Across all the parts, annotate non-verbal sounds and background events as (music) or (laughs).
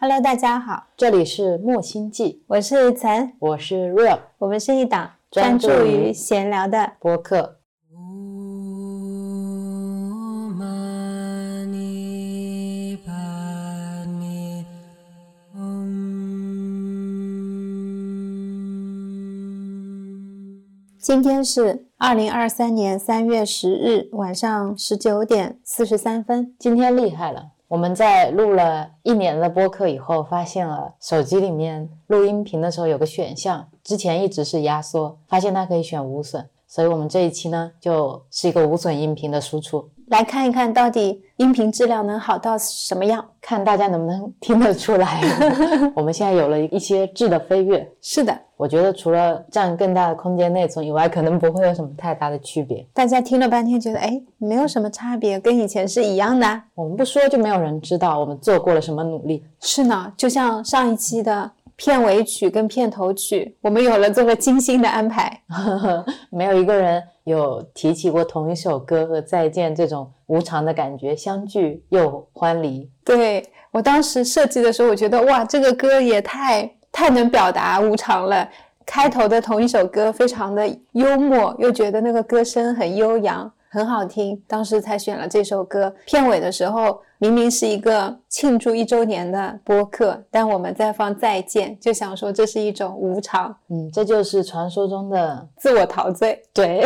Hello，大家好，这里是木星记，我是岑，我是 Real，我们是一档专注于于闲聊的。播客。今天是二零二三年三月十日晚上十九点四十三分。今天厉害了，我们在录了一年的播客以后，发现了手机里面录音频的时候有个选项，之前一直是压缩，发现它可以选无损，所以我们这一期呢就是一个无损音频的输出，来看一看到底音频质量能好到什么样？看大家能不能听得出来。(laughs) 我们现在有了一些质的飞跃，是的，我觉得除了占更大的空间内存以外，可能不会有什么太大的区别。大家听了半天觉得哎没有什么差别，跟以前是一样的。我们不说就没有人知道我们做过了什么努力。是呢，就像上一期的片尾曲跟片头曲，我们有了这么精心的安排。(laughs) 没有一个人有提起过同一首歌和再见这种无常的感觉，相聚又欢离。对我当时设计的时候，我觉得哇，这个歌也太太能表达无常了。开头的同一首歌非常的幽默，又觉得那个歌声很悠扬，很好听，当时才选了这首歌。片尾的时候明明是一个庆祝一周年的播客，但我们在放再见，就想说这是一种无常，嗯，这就是传说中的自我陶醉。对，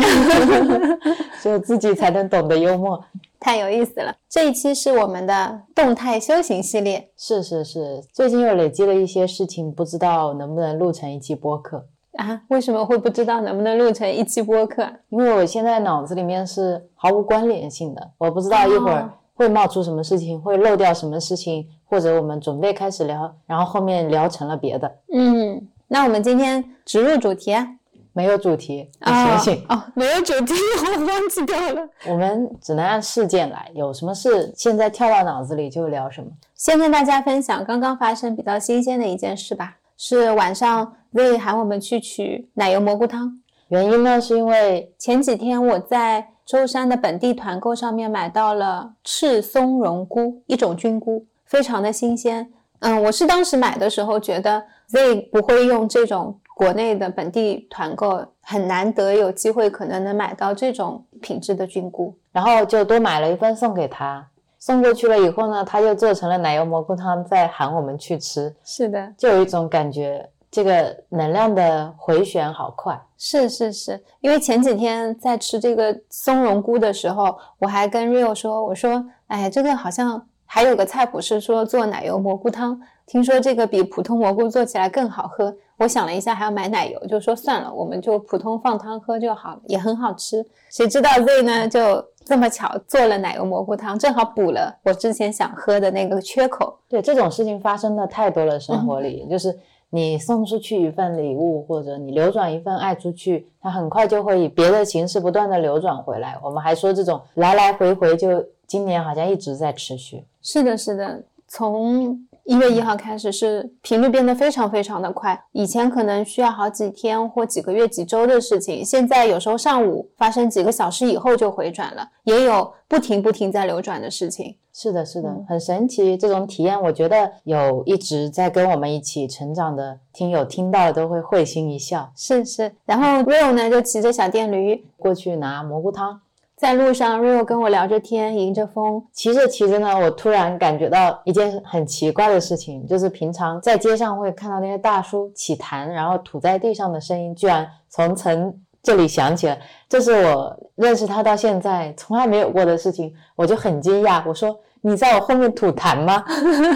(laughs) 只有自己才能懂得幽默。太有意思了！这一期是我们的动态修行系列，是是是，最近又累积了一些事情，不知道能不能录成一期播客。啊，为什么会不知道能不能录成一期播客？因为我现在脑子里面是毫无关联性的，我不知道一会儿会冒出什么事情，会漏掉什么事情，或者我们准备开始聊，然后后面聊成了别的，嗯，那我们今天植入主题啊。没有主题，你啊。哦，没有主题，(laughs) 我忘记掉了。我们只能按事件来，有什么事现在跳到脑子里就聊什么。先跟大家分享刚刚发生比较新鲜的一件事吧，是晚上 Z 喊我们去取奶油蘑菇汤。原因呢，是因为前几天我在舟山的本地团购上面买到了赤松茸菇，一种菌菇，非常的新鲜。嗯，我是当时买的时候觉得 Z 不会用这种国内的本地团购，很难得有机会可能能买到这种品质的菌菇。然后就多买了一份送给他。送过去了以后呢，他又做成了奶油蘑菇汤，再喊我们去吃，是的，就有一种感觉，这个能量的回旋好快。是是是，因为前几天在吃这个松茸菇的时候，我还跟 Rio 说，我说，哎，这个好像还有个菜谱是说做奶油蘑菇汤，听说这个比普通蘑菇做起来更好喝。我想了一下，还要买奶油，就说算了，我们就普通放汤喝就好，也很好吃。谁知道 Z 呢，就这么巧做了奶油蘑菇汤，正好补了我之前想喝的那个缺口。对这种事情发生的太多了，生活里、就是你送出去一份礼物，或者你流转一份爱出去，它很快就会以别的形式不断的流转回来。我们还说这种来来回回，就今年好像一直在持续。是的，是的，从一月一号开始是频率变得非常非常的快，以前可能需要好几天或几个月、几周的事情，现在有时候上午发生几个小时以后就回转了，也有不停不停在流转的事情。是的，是的，很神奇。这种体验，我觉得有一直在跟我们一起成长的听友听到都会会心一笑。是是，然后 Rio 呢就骑着小电驴过去拿蘑菇汤，在路上，Rio 跟我聊着天，迎着风，骑着骑着呢，我突然感觉到一件很奇怪的事情，就是平常在街上会看到那些大叔起痰，然后吐在地上的声音，居然从曾这里响起了。这是我认识他到现在从来没有过的事情，我就很惊讶。我说：“你在我后面吐痰吗？”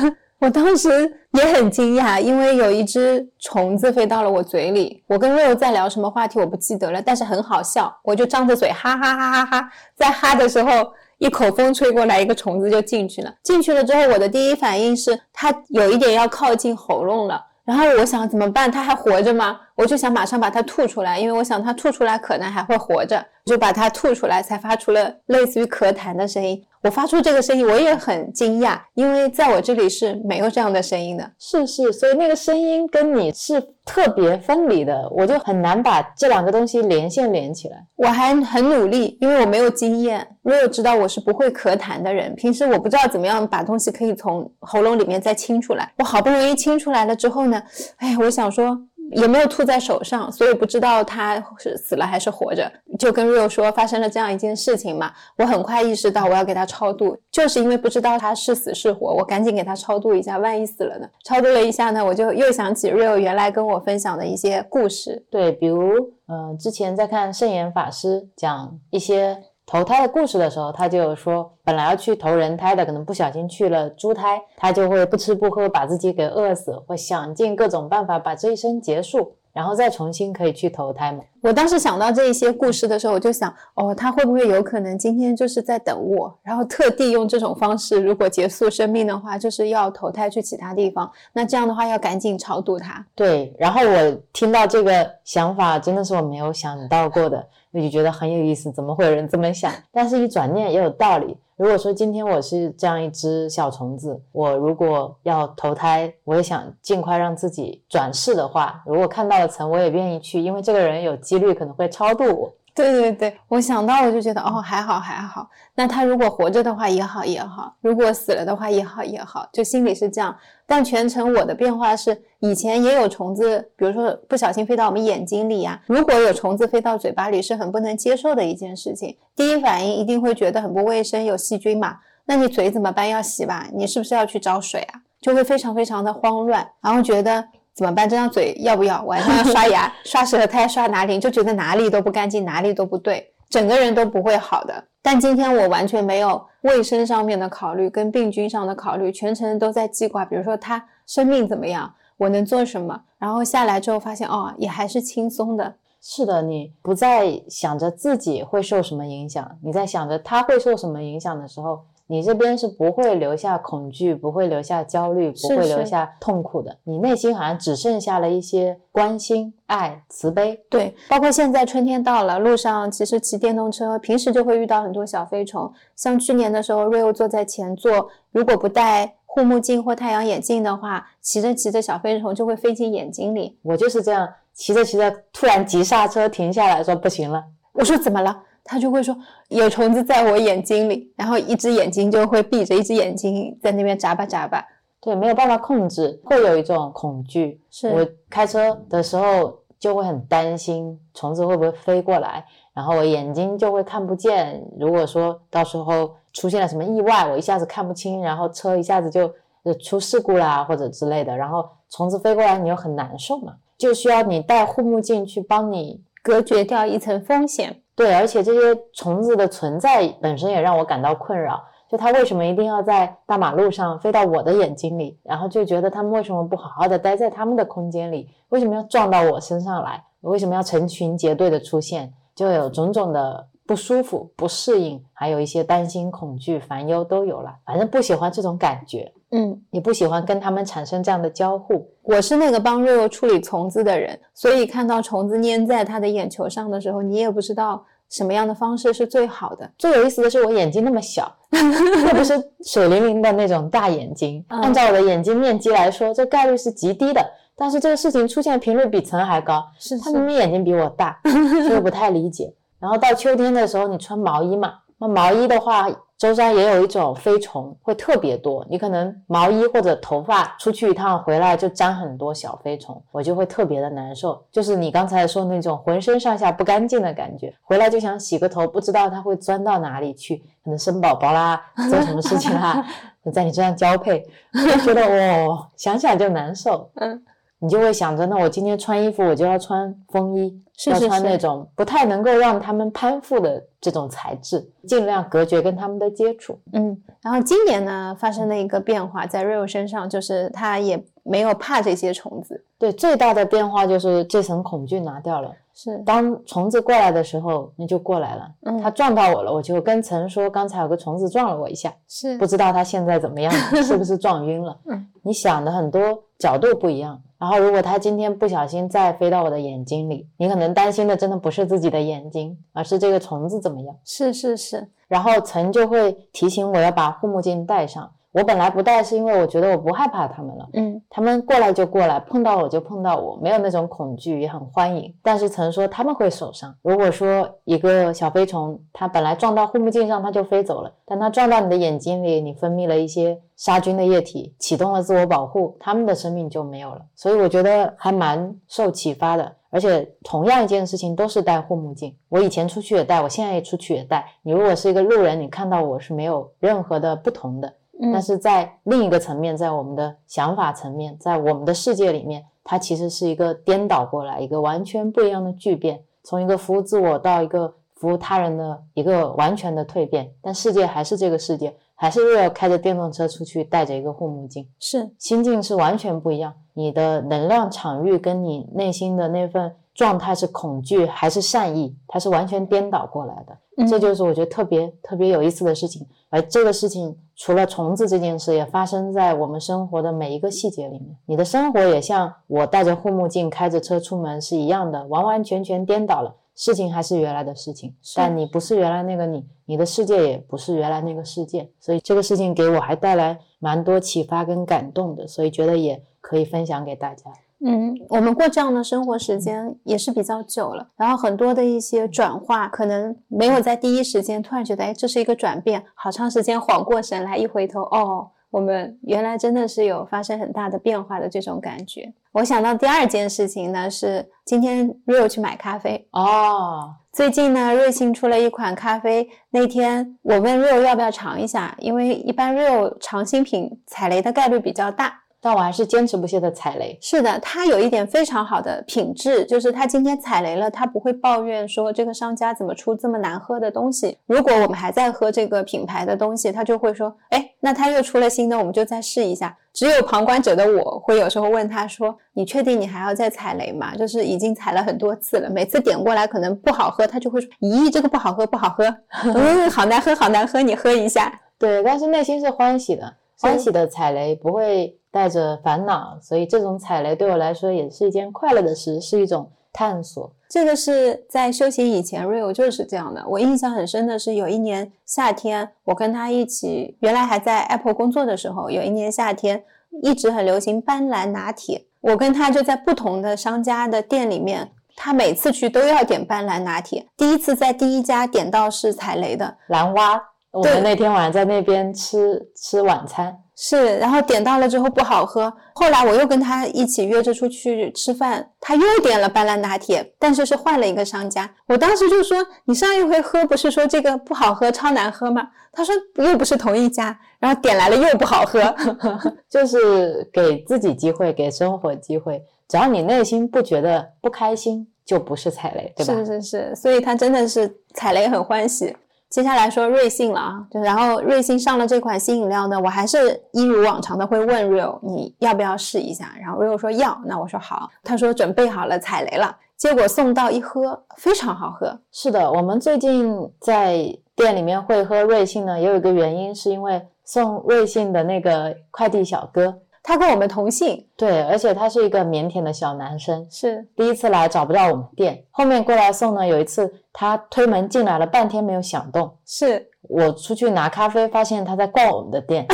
(laughs) 我当时也很惊讶，因为有一只虫子飞到了我嘴里。我跟肉在聊什么话题我不记得了，但是很好笑，我就张着嘴哈哈哈哈哈。在哈的时候，一口风吹过来，一个虫子就进去了。进去了之后，我的第一反应是它有一点要靠近喉咙了。然后我想怎么办？它还活着吗？我就想马上把它吐出来，因为我想它吐出来可能还会活着，就把它吐出来，才发出了类似于咳痰的声音。我发出这个声音，我也很惊讶，因为在我这里是没有这样的声音的。是是，所以那个声音跟你是特别分离的，我就很难把这两个东西连线连起来。我还很努力，因为我没有经验。Rio 知道我是不会咳痰的人，平时我不知道怎么样把东西可以从喉咙里面再清出来。我好不容易清出来了之后呢，哎，我想说。也没有吐在手上，所以不知道他是死了还是活着。就跟 Rio 说发生了这样一件事情嘛，我很快意识到我要给他超度，就是因为不知道他是死是活，我赶紧给他超度一下，万一死了呢？超度了一下呢，我就又想起 Rio 原来跟我分享的一些故事，对，比如，呃，之前在看圣严法师讲一些。投胎的故事的时候，他就有说，本来要去投人胎的，可能不小心去了猪胎，他就会不吃不喝，把自己给饿死，会想尽各种办法把这一生结束。然后再重新可以去投胎嘛？我当时想到这一些故事的时候，我就想，哦，他会不会有可能今天就是在等我，然后特地用这种方式，如果结束生命的话，就是要投胎去其他地方。那这样的话，要赶紧超度他。对。然后我听到这个想法，真的是我没有想到过的，我就觉得很有意思，怎么会有人这么想？但是一转念也有道理。如果说今天我是这样一只小虫子，我如果要投胎，我也想尽快让自己转世的话，如果看到了层，我也愿意去，因为这个人有几率可能会超度我。对对对，我想到我就觉得哦，还好还好。那他如果活着的话也好也好，如果死了的话也好也好，就心里是这样。但全程我的变化是，以前也有虫子，比如说不小心飞到我们眼睛里呀。如果有虫子飞到嘴巴里，是很不能接受的一件事情。第一反应一定会觉得很不卫生，有细菌嘛？那你嘴怎么办？要洗吧？你是不是要去找水啊？就会非常非常的慌乱，然后觉得。怎么办？这张嘴要不要晚上要刷牙、(laughs) 刷舌苔、刷哪里？就觉得哪里都不干净，哪里都不对，整个人都不会好的。但今天我完全没有卫生上面的考虑，跟病菌上的考虑，全程都在记挂。比如说他生病怎么样，我能做什么？然后下来之后发现，哦，也还是轻松的。是的，你不再想着自己会受什么影响，你在想着他会受什么影响的时候。你这边是不会留下恐惧，不会留下焦虑，不会留下痛苦的。你内心好像只剩下了一些关心、爱、慈悲。对，包括现在春天到了，路上其实骑电动车，平时就会遇到很多小飞虫。像去年的时候，瑞欧坐在前座，如果不戴护目镜或太阳眼镜的话，骑着骑着小飞虫就会飞进眼睛里。我就是这样，骑着骑着突然急刹车停下来说不行了。我说怎么了？他就会说有虫子在我眼睛里，然后一只眼睛就会闭着，一只眼睛在那边眨巴眨巴。对，没有办法控制，会有一种恐惧。是我开车的时候就会很担心虫子会不会飞过来，然后我眼睛就会看不见。如果说到时候出现了什么意外，我一下子看不清，然后车一下子就出事故啦或者之类的，然后虫子飞过来你又很难受嘛，就需要你戴护目镜去帮你隔绝掉一层风险。对，而且这些虫子的存在本身也让我感到困扰。就它为什么一定要在大马路上飞到我的眼睛里？然后就觉得它们为什么不好好的待在他们的空间里？为什么要撞到我身上来？为什么要成群结队的出现？就有种种的不舒服、不适应，还有一些担心、恐惧、烦忧都有了。反正不喜欢这种感觉，嗯，你不喜欢跟他们产生这样的交互。我是那个帮瑞欧处理虫子的人，所以看到虫子粘在他的眼球上的时候，你也不知道什么样的方式是最好的。最有意思的是，我眼睛那么小，(laughs) 又不是水灵灵的那种大眼睛。按照我的眼睛面积来说，这概率是极低的。但是这个事情出现频率比层还高，是他明明眼睛比我大，(laughs) 所以我不太理解。然后到秋天的时候，你穿毛衣嘛，那毛衣的话。舟山也有一种飞虫，会特别多。你可能毛衣或者头发出去一趟回来就沾很多小飞虫，我就会特别的难受。就是你刚才说那种浑身上下不干净的感觉，回来就想洗个头，不知道它会钻到哪里去，可能生宝宝啦，做什么事情啦，(laughs) 在你身上交配，就觉得哦，想想就难受。嗯。你就会想着，那我今天穿衣服，我就要穿风衣，要穿那种不太能够让他们攀附的这种材质，尽量隔绝跟他们的接触。嗯，然后今年呢，发生了一个变化，在 Rio 身上，就是他也没有怕这些虫子。对，最大的变化就是这层恐惧拿掉了。是，当虫子过来的时候，那就过来了。嗯，它撞到我了，我就跟曾说，刚才有个虫子撞了我一下。是，不知道它现在怎么样，是不是撞晕了？嗯，你想的很多角度不一样。然后如果它今天不小心再飞到我的眼睛里，你可能担心的真的不是自己的眼睛，而是这个虫子怎么样。是是是，然后曾就会提醒我要把护目镜戴上。我本来不戴，是因为我觉得我不害怕他们了。嗯他们过来就过来，碰到我就碰到我，没有那种恐惧，也很欢迎。但是曾说他们会受伤。如果说一个小飞虫，它本来撞到护目镜上，它就飞走了，但它撞到你的眼睛里，你分泌了一些杀菌的液体，启动了自我保护，它们的生命就没有了。所以我觉得还蛮受启发的。而且同样一件事情都是戴护目镜，我以前出去也戴，我现在也出去也戴。你如果是一个路人，你看到我是没有任何的不同的。嗯，但是在另一个层面，在我们的想法层面，在我们的世界里面，它其实是一个颠倒过来，一个完全不一样的巨变，从一个服务自我到一个服务他人的一个完全的蜕变。但世界还是这个世界，还是又要开着电动车出去，戴着一个护目镜，是心境是完全不一样。你的能量场域跟你内心的那份状态是恐惧还是善意，它是完全颠倒过来的。嗯这就是我觉得特别特别有意思的事情。而这个事情除了虫子这件事，也发生在我们生活的每一个细节里面。你的生活也像我戴着护目镜开着车出门是一样的，完完全全颠倒了。事情还是原来的事情，但你不是原来那个你，你的世界也不是原来那个世界。所以这个事情给我还带来蛮多启发跟感动的，所以觉得也可以分享给大家。嗯，我们过这样的生活时间也是比较久了，然后很多的一些转化，可能没有在第一时间突然觉得，哎，这是一个转变，好长时间缓过神来，一回头，哦，我们原来真的是有发生很大的变化的这种感觉。我想到第二件事情呢，是今天 Rio 去买咖啡，哦，最近呢，瑞幸出了一款咖啡。那天我问 Rio 要不要尝一下，因为一般 Rio 尝新品踩雷的概率比较大。但我还是坚持不懈的踩雷。是的，他有一点非常好的品质，就是他今天踩雷了，他不会抱怨说这个商家怎么出这么难喝的东西。如果我们还在喝这个品牌的东西，他就会说，哎，那他又出了新的，我们就再试一下。只有旁观者的我会有时候问他说，你确定你还要再踩雷吗？就是已经踩了很多次了，每次点过来可能不好喝，他就会说，咦，这个不好喝，不好喝，(laughs) (laughs) 嗯，好难喝，好难喝，你喝一下。对，但是内心是欢喜的，是欢喜的踩雷不会带着烦恼，所以这种踩雷对我来说也是一件快乐的事，是一种探索。这个是在修行以前，Rio 就是这样的。我印象很深的是，有一年夏天，我跟他一起，原来还在 Apple 工作的时候，有一年夏天一直很流行斑斓拿铁，我跟他就在不同的商家的店里面，他每次去都要点斑斓拿铁。第一次在第一家点到是踩雷的，蓝蛙，我对们那天晚上在那边吃吃晚餐，是，然后点到了之后不好喝，后来我又跟他一起约着出去吃饭，他又点了斑斓拿铁，但是是换了一个商家。我当时就说：“你上一回喝不是说这个不好喝，超难喝吗？”他说：“又不是同一家。”然后点来了又不好喝。(laughs) 就是给自己机会，给生活机会。只要你内心不觉得不开心，就不是踩雷，对吧？是是是，所以他真的是踩雷很欢喜。接下来说瑞幸了啊，就然后瑞幸上了这款新饮料呢，我还是一如往常的会问 Rio 你要不要试一下，然后 Rio 说要，那我说好，他说准备好了踩雷了，结果送到一喝非常好喝，是的，我们最近在店里面会喝瑞幸呢，也有一个原因，是因为送瑞幸的那个快递小哥，他跟我们同姓，对，而且他是一个腼腆的小男生，是。第一次来找不到我们店，后面过来送呢，有一次他推门进来了，半天没有响动，是我出去拿咖啡，发现他在逛我们的店，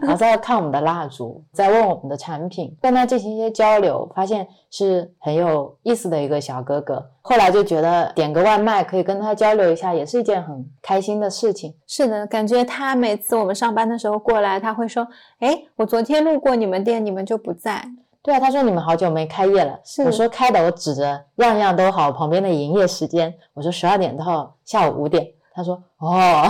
然后在看我们的蜡烛，在问我们的产品，跟他进行一些交流，发现是很有意思的一个小哥哥。后来就觉得点个外卖可以跟他交流一下，也是一件很开心的事情。是的，感觉他每次我们上班的时候过来，他会说，哎，我昨天路过你们店，你们就不在，对啊，他说你们好久没开业了。是我说开的，我指着样样都好旁边的营业时间，我说十二点到下午五点。他说哦，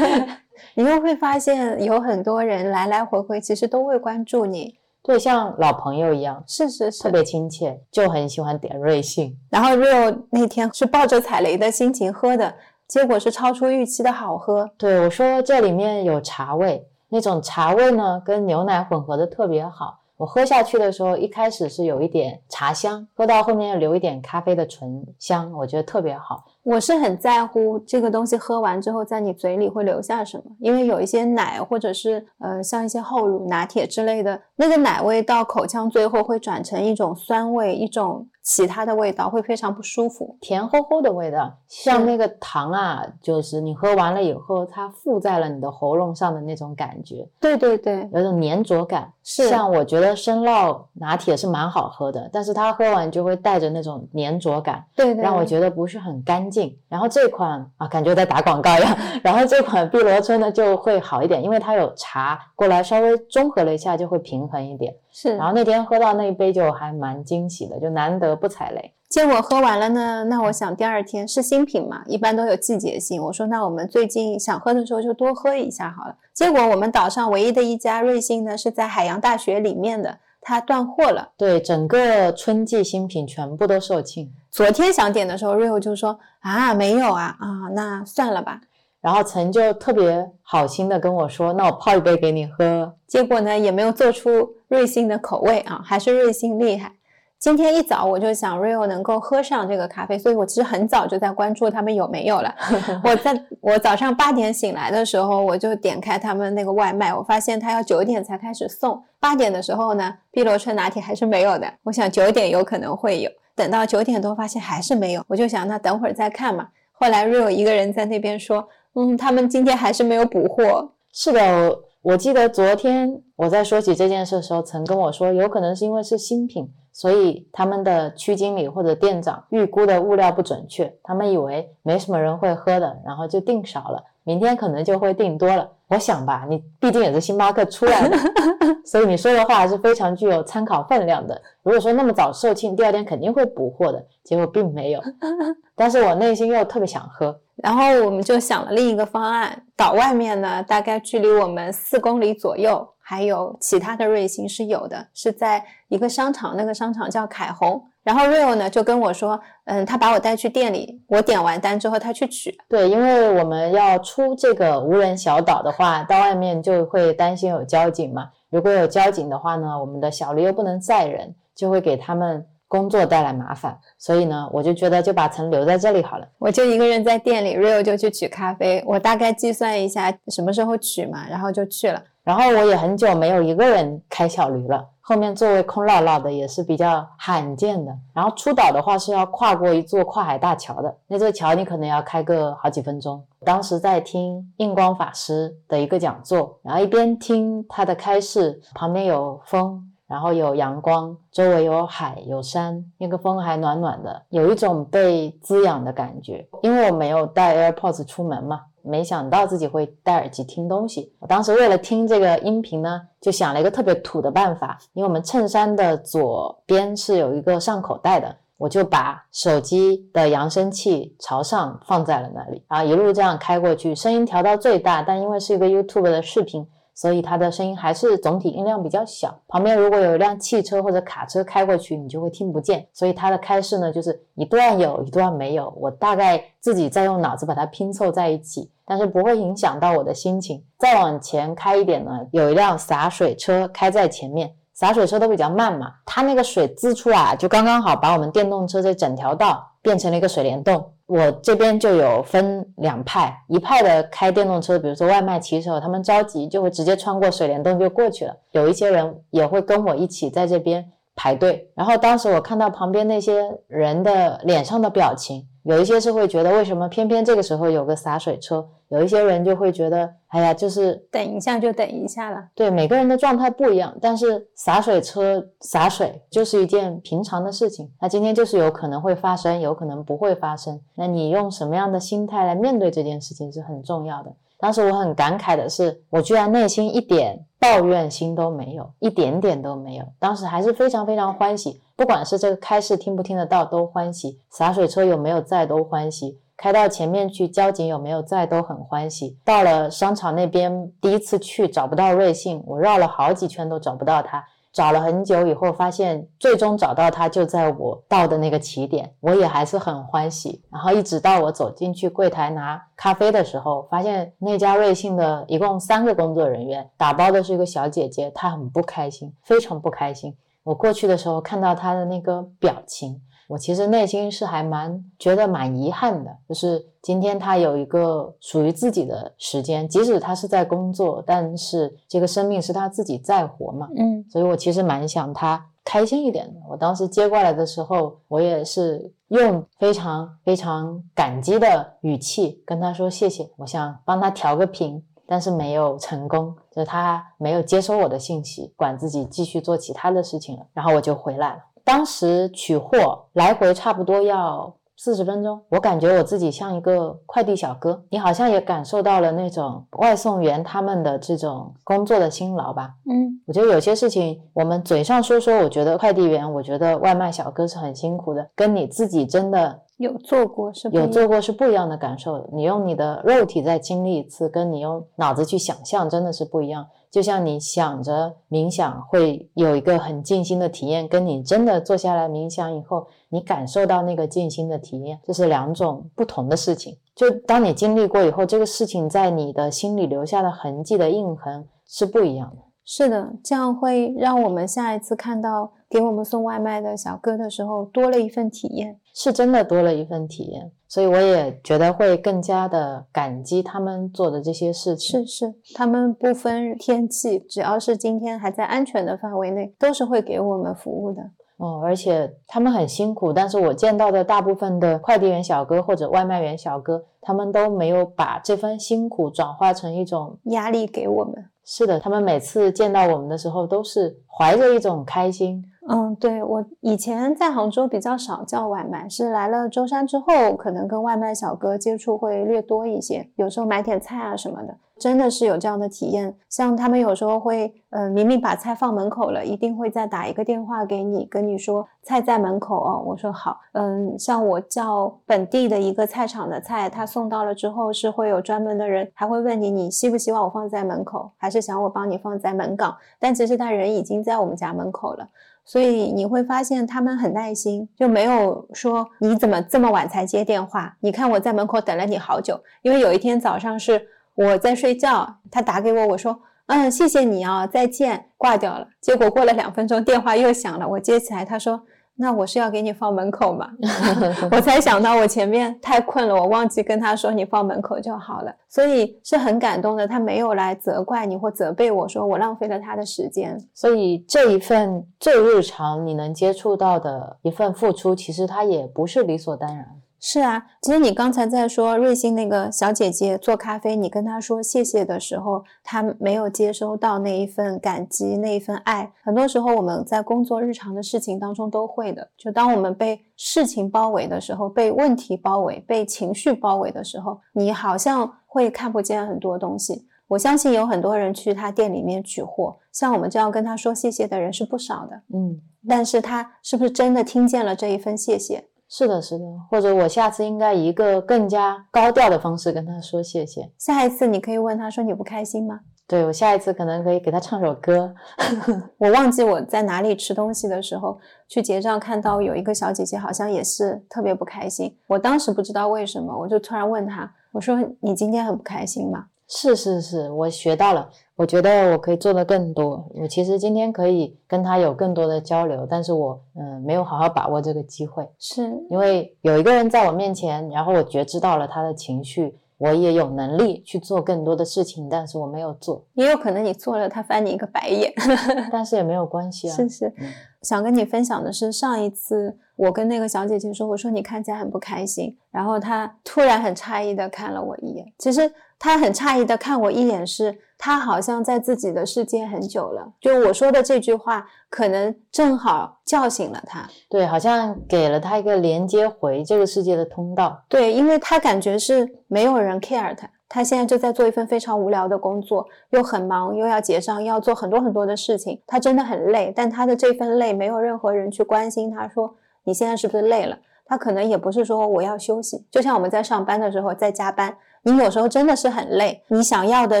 (laughs) 你又会发现有很多人来来回回，其实都会关注你，对，像老朋友一样，是是是特。别亲切，就很喜欢点瑞幸。然后 Rio 那天是抱着踩雷的心情喝的，结果是超出预期的好喝。对我说，这里面有茶味，那种茶味呢跟牛奶混合的特别好。我喝下去的时候，一开始是有一点茶香，喝到后面又留一点咖啡的醇香，我觉得特别好。我是很在乎这个东西喝完之后在你嘴里会留下什么，因为有一些奶或者是呃像一些厚乳拿铁之类的，那个奶味到口腔最后会转成一种酸味，一种其他的味道，会非常不舒服。甜齁齁的味道，像那个糖啊，就是你喝完了以后，它附在了你的喉咙上的那种感觉，对对对，有种粘着感。是像我觉得生酪拿铁是蛮好喝的，但是它喝完就会带着那种粘着感，对对，让我觉得不是很干净。然后这款啊，感觉在打广告一样。(laughs) 然后这款碧螺春呢就会好一点，因为它有茶过来稍微中和了一下，就会平衡一点。是然后那天喝到那一杯就还蛮惊喜的，就难得不踩雷。结果喝完了呢，那我想第二天是新品嘛，一般都有季节性。我说那我们最近想喝的时候就多喝一下好了。结果我们岛上唯一的一家瑞幸呢是在海洋大学里面的，它断货了。对，整个春季新品全部都售罄。昨天想点的时候，Rio 就说啊没有啊啊，那算了吧。然后陈就特别好心的跟我说：“那我泡一杯给你喝。结果呢也没有做出瑞幸的口味啊，还是瑞幸厉害。今天一早我就想 Rio 能够喝上这个咖啡，所以我其实很早就在关注他们有没有了。我在我早上八点醒来的时候，我就点开他们那个外卖，我发现他要九点才开始送。八点的时候呢，碧螺春拿铁还是没有的。我想九点有可能会有，等到九点多发现还是没有，我就想那等会儿再看嘛。后来 Rio 一个人在那边说，嗯，他们今天还是没有补货。”是的，我我记得昨天我在说起这件事的时候，曾跟我说，有可能是因为是新品，所以他们的区经理或者店长预估的物料不准确，他们以为没什么人会喝的，然后就订少了，明天可能就会订多了。我想吧，你毕竟也是星巴克出来的，(laughs) 所以你说的话还是非常具有参考分量的。如果说那么早售罄，第二天肯定会补货的，结果并没有。(laughs) 但是我内心又特别想喝，然后我们就想了另一个方案，岛外面呢，大概距离我们四公里左右，还有其他的瑞幸是有的，是在一个商场，那个商场叫凯虹。然后 Rio 呢就跟我说，嗯，他把我带去店里，我点完单之后他去取。对，因为我们要出这个无人小岛的话，到外面就会担心有交警嘛。如果有交警的话呢，我们的小驴又不能载人，就会给他们工作带来麻烦。所以呢，我就觉得就把层留在这里好了。我就一个人在店里，Rio 就去取咖啡。我大概计算一下什么时候取嘛，然后就去了。然后我也很久没有一个人开小驴了，后面座位空落落的也是比较罕见的。然后出岛的话是要跨过一座跨海大桥的，那座桥你可能要开个好几分钟。当时在听印光法师的一个讲座，然后一边听他的开示，旁边有风，然后有阳光，周围有海有山，那个风还暖暖的，有一种被滋养的感觉。因为我没有带 AirPods 出门嘛。没想到自己会戴耳机听东西。我当时为了听这个音频呢，就想了一个特别土的办法，因为我们衬衫的左边是有一个上口袋的，我就把手机的扬声器朝上放在了那里，然后一路这样开过去，声音调到最大，但因为是一个 YouTube 的视频。所以它的声音还是总体音量比较小。旁边如果有一辆汽车或者卡车开过去，你就会听不见。所以它的开式呢，就是一段有一段没有，我大概自己在用脑子把它拼凑在一起，但是不会影响到我的心情。再往前开一点呢，有一辆洒水车开在前面，洒水车都比较慢嘛，它那个水滋出来就刚刚好把我们电动车这整条道变成了一个水帘洞。我这边就有分两派，一派的开电动车，比如说外卖骑手，他们着急就会直接穿过水帘洞就过去了。有一些人也会跟我一起在这边排队。然后当时我看到旁边那些人的脸上的表情，有一些是会觉得为什么偏偏这个时候有个洒水车，有一些人就会觉得，哎呀，就是等一下就等一下了。对每个人的状态不一样，但是洒水车洒水就是一件平常的事情。那今天就是有可能会发生，有可能不会发生。那你用什么样的心态来面对这件事情是很重要的。当时我很感慨的是，我居然内心一点抱怨心都没有，一点点都没有。当时还是非常非常欢喜，不管是这个开市听不听得到都欢喜，洒水车有没有在都欢喜。开到前面去，交警有没有在都很欢喜。到了商场那边，第一次去找不到瑞幸，我绕了好几圈都找不到他。找了很久以后，发现最终找到他就在我到的那个起点，我也还是很欢喜。然后一直到我走进去柜台拿咖啡的时候，发现那家瑞幸的一共三个工作人员，打包的是一个小姐姐，她很不开心，非常不开心。我过去的时候看到她的那个表情。我其实内心是还蛮觉得蛮遗憾的，就是今天他有一个属于自己的时间，即使他是在工作，但是这个生命是他自己在活嘛，嗯所以我其实蛮想他开心一点的。我当时接过来的时候，我也是用非常非常感激的语气跟他说谢谢，我想帮他调个频，但是没有成功，就是他没有接收我的信息，管自己继续做其他的事情了，然后我就回来了。当时取货来回差不多要四十分钟，我感觉我自己像一个快递小哥，你好像也感受到了那种外送员他们的这种工作的辛劳吧。嗯我觉得有些事情，我们嘴上说说，我觉得快递员，我觉得外卖小哥是很辛苦的，跟你自己真的有做过是有做过是不一样的感受。你用你的肉体再经历一次，跟你用脑子去想象真的是不一样。就像你想着冥想会有一个很静心的体验，跟你真的坐下来冥想以后，你感受到那个静心的体验，这是两种不同的事情。就当你经历过以后，这个事情在你的心里留下的痕迹的印痕是不一样的。是的，这样会让我们下一次看到给我们送外卖的小哥的时候，多了一份体验。是真的多了一份体验，所以我也觉得会更加的感激他们做的这些事情。是是，他们不分天气，只要是今天还在安全的范围内，都是会给我们服务的。哦，而且他们很辛苦，但是我见到的大部分的快递员小哥或者外卖员小哥，他们都没有把这份辛苦转化成一种压力给我们。是的，他们每次见到我们的时候，都是怀着一种开心。嗯，对我以前在杭州比较少叫外卖，是来了舟山之后，可能跟外卖小哥接触会略多一些，有时候买点菜啊什么的，真的是有这样的体验。像他们有时候会，呃，明明把菜放门口了，一定会再打一个电话给你，跟你说菜在门口哦。我说好，嗯，像我叫本地的一个菜场的菜，他送到了之后是会有专门的人，还会问你你希不希望我放在门口，还是想我帮你放在门岗？但其实他人已经在我们家门口了。所以你会发现他们很耐心，就没有说你怎么这么晚才接电话？你看我在门口等了你好久。因为有一天早上是我在睡觉，他打给我，我说嗯谢谢你啊，再见，挂掉了。结果过了两分钟电话又响了，我接起来，他说那我是要给你放门口嘛？(laughs) 我才想到我前面太困了，我忘记跟他说你放门口就好了，所以是很感动的。他没有来责怪你或责备我说我浪费了他的时间。所以这一份最日常你能接触到的一份付出，其实它也不是理所当然。是啊，其实你刚才在说瑞幸那个小姐姐做咖啡，你跟她说谢谢的时候，她没有接收到那一份感激，那一份爱。很多时候我们在工作日常的事情当中都会的，就当我们被事情包围的时候，被问题包围，被情绪包围的时候，你好像会看不见很多东西。我相信有很多人去他店里面取货，像我们这样跟他说谢谢的人是不少的。嗯，但是他是不是真的听见了这一份谢谢？是的，是的。或者我下次应该以一个更加高调的方式跟他说谢谢。下一次你可以问他说你不开心吗？对我下一次可能可以给他唱首歌。(laughs) 我忘记我在哪里吃东西的时候去结账，看到有一个小姐姐好像也是特别不开心。我当时不知道为什么，我就突然问她，我说你今天很不开心吗？是是是，我学到了。我觉得我可以做的更多。我其实今天可以跟他有更多的交流，但是我嗯、呃没有好好把握这个机会，是因为有一个人在我面前，然后我觉知到了他的情绪，我也有能力去做更多的事情，但是我没有做，也有可能你做了，他翻你一个白眼。(laughs) 但是也没有关系啊。是是嗯，想跟你分享的是，上一次我跟那个小姐姐说，我说你看起来很不开心，然后她突然很诧异的看了我一眼。其实她很诧异的看我一眼是，他好像在自己的世界很久了。就我说的这句话，可能正好叫醒了他。对，好像给了他一个连接回这个世界的通道。对，因为他感觉是没有人 care 他，他现在就在做一份非常无聊的工作，又很忙，又要结账，又要做很多很多的事情，他真的很累。但他的这份累，没有任何人去关心他，说你现在是不是累了？他可能也不是说我要休息，就像我们在上班的时候在加班，你有时候真的是很累，你想要的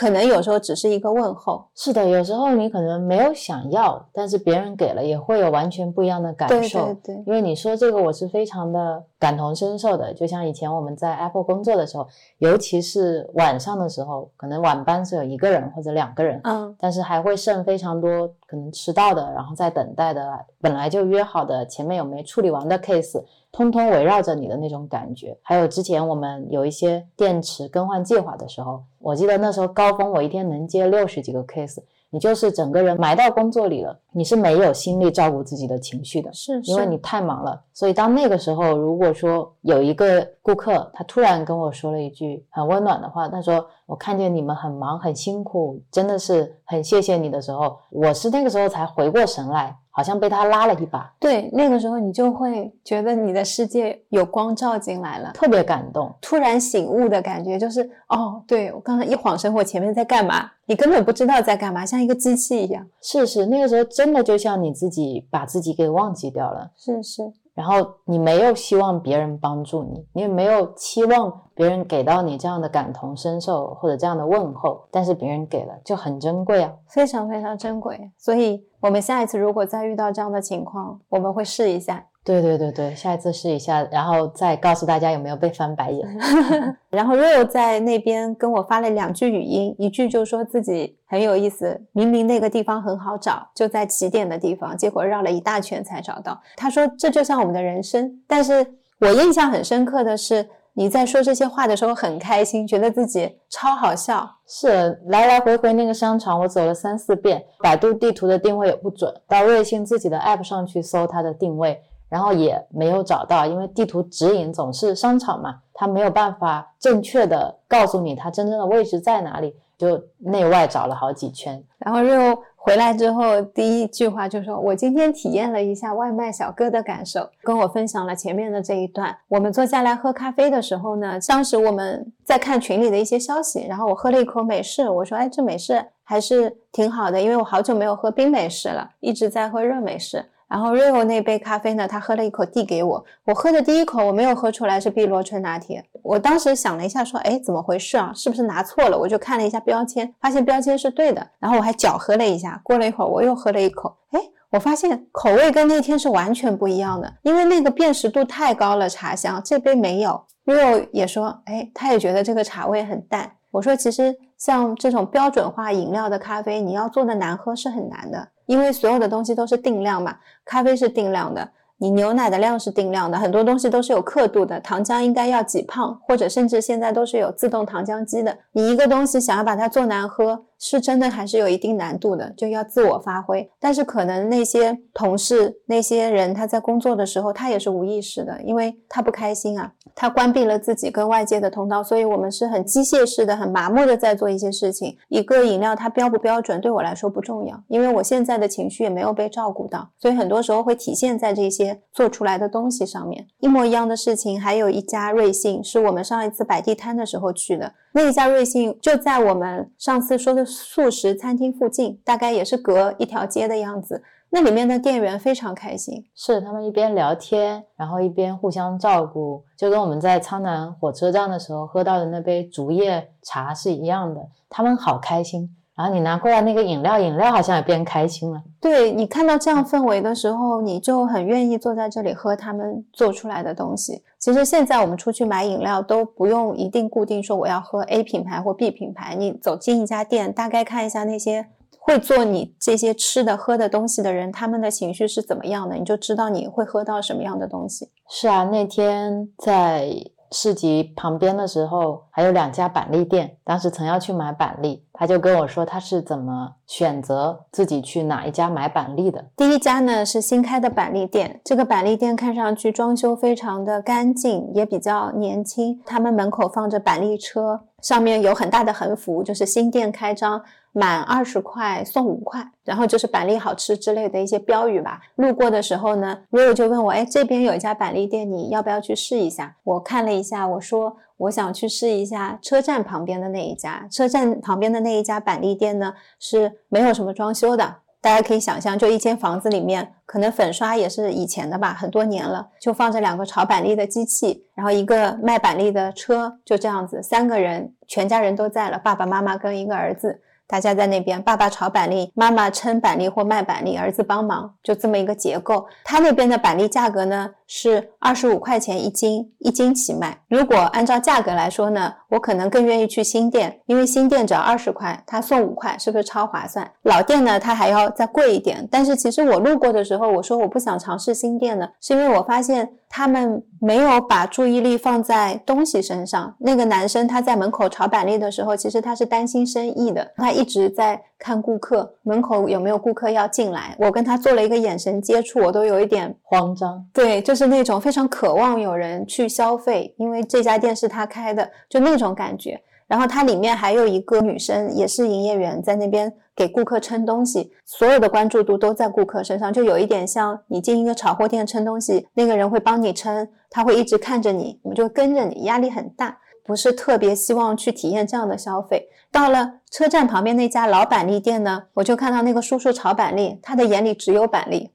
可能有时候只是一个问候。是的，有时候你可能没有想要，但是别人给了，也会有完全不一样的感对受。对对，因为你说这个，我是非常的感同身受的。就像以前我们在 Apple 工作的时候，尤其是晚上的时候，可能晚班只有一个人或者两个人，嗯，但是还会剩非常多可能迟到的，然后在等待的，本来就约好的，前面有没处理完的 case，通通围绕着你的那种感觉。还有之前我们有一些电池更换计划的时候，我记得那时候高峰，我一天能接六十几个 case。你就是整个人埋到工作里了，你是没有心力照顾自己的情绪的，是因为你太忙了。所以当那个时候，如果说有一个顾客他突然跟我说了一句很温暖的话，他说我看见你们很忙很辛苦，真的是很谢谢你的时候，我是那个时候才回过神来。好像被他拉了一把，对，那个时候你就会觉得你的世界有光照进来了，特别感动，突然醒悟的感觉，就是哦，对我刚才一晃神，我前面在干嘛？你根本不知道在干嘛，像一个机器一样。是是，那个时候真的就像你自己把自己给忘记掉了，是是。然后你没有希望别人帮助你，你也没有期望别人给到你这样的感同身受或者这样的问候，但是别人给了就很珍贵啊，非常非常珍贵。所以，我们下一次如果再遇到这样的情况，我们会试一下。对对对对，下一次试一下，然后再告诉大家有没有被翻白眼。(laughs) 然后 Rio 在那边跟我发了两句语音，一句就说自己很有意思，明明那个地方很好找，就在起点的地方，结果绕了一大圈才找到。他说这就像我们的人生。但是我印象很深刻的是，你在说这些话的时候很开心，觉得自己超好笑。是来来回回那个商场，我走了三四遍，百度地图的定位也不准，到瑞幸自己的 app 上去搜它的定位。然后也没有找到，因为地图指引总是商场嘛，它没有办法正确的告诉你它真正的位置在哪里，就内外找了好几圈。然后又回来之后，第一句话就说：“我今天体验了一下外卖小哥的感受，跟我分享了前面的这一段。我们坐下来喝咖啡的时候呢，当时我们在看群里的一些消息，然后我喝了一口美式，我说：哎，这美式还是挺好的，因为我好久没有喝冰美式了，一直在喝热美式。”然后 Rio 那杯咖啡呢，他喝了一口递给我，我喝的第一口我没有喝出来是碧螺春拿铁，我当时想了一下，说，哎，怎么回事啊？是不是拿错了？我就看了一下标签，发现标签是对的。然后我还搅和了一下，过了一会儿我又喝了一口，哎，我发现口味跟那天是完全不一样的，因为那个辨识度太高了，茶香这杯没有。Rio 也说，哎，他也觉得这个茶味很淡。我说，其实像这种标准化饮料的咖啡，你要做的难喝是很难的。因为所有的东西都是定量嘛，咖啡是定量的，你牛奶的量是定量的，很多东西都是有刻度的，糖浆应该要几磅，或者甚至现在都是有自动糖浆机的，你一个东西想要把它做难喝。是真的还是有一定难度的，就要自我发挥。但是可能那些同事、那些人，他在工作的时候，他也是无意识的，因为他不开心啊，他关闭了自己跟外界的通道。所以我们是很机械式的、很麻木的在做一些事情。一个饮料它标不标准，对我来说不重要，因为我现在的情绪也没有被照顾到，所以很多时候会体现在这些做出来的东西上面。一模一样的事情，还有一家瑞幸，是我们上一次摆地摊的时候去的。那一家瑞幸就在我们上次说的素食餐厅附近，大概也是隔一条街的样子。那里面的店员非常开心，是他们一边聊天，然后一边互相照顾，就跟我们在苍南火车站的时候喝到的那杯竹叶茶是一样的。他们好开心。然后你拿过来那个饮料，饮料好像也变开心了。对你看到这样氛围的时候，你就很愿意坐在这里喝他们做出来的东西。其实现在我们出去买饮料都不用一定固定说我要喝 A 品牌或 B 品牌，你走进一家店，大概看一下那些会做你这些吃的喝的东西的人，他们的情绪是怎么样的，你就知道你会喝到什么样的东西。是啊，那天在。市集旁边的时候还有两家板栗店，当时曾要去买板栗，他就跟我说他是怎么选择自己去哪一家买板栗的。第一家呢是新开的板栗店，这个板栗店看上去装修非常的干净，也比较年轻。他们门口放着板栗车，上面有很大的横幅，就是新店开张。满二十块送五块，然后就是板栗好吃之类的一些标语吧。路过的时候呢，Rio 就问我，哎，这边有一家板栗店，你要不要去试一下？我看了一下，我说我想去试一下车站旁边的那一家。车站旁边的那一家板栗店呢，是没有什么装修的，大家可以想象，就一间房子里面，可能粉刷也是以前的吧，很多年了，就放着两个炒板栗的机器，然后一个卖板栗的车，就这样子，三个人，全家人都在了，爸爸妈妈跟一个儿子。大家在那边，爸爸炒板栗，妈妈称板栗或卖板栗，儿子帮忙，就这么一个结构。他那边的板栗价格呢是二十五块钱一斤，一斤起卖。如果按照价格来说呢，我可能更愿意去新店，因为新店只要二十块，他送五块，是不是超划算？老店呢，它还要再贵一点。但是其实我路过的时候，我说我不想尝试新店呢，是因为我发现他们没有把注意力放在东西身上。那个男生他在门口炒板栗的时候，其实他是担心生意的，他一直在看顾客，门口有没有顾客要进来。我跟他做了一个眼神接触，我都有一点慌张。对，就是那种非常渴望有人去消费，因为这家店是他开的，就那种感觉。然后它里面还有一个女生，也是营业员，在那边给顾客称东西，所有的关注度都在顾客身上，就有一点像你进一个炒货店称东西，那个人会帮你称，他会一直看着你，我们就跟着你，压力很大，不是特别希望去体验这样的消费。到了车站旁边那家老板栗店呢，我就看到那个叔叔炒板栗，他的眼里只有板栗。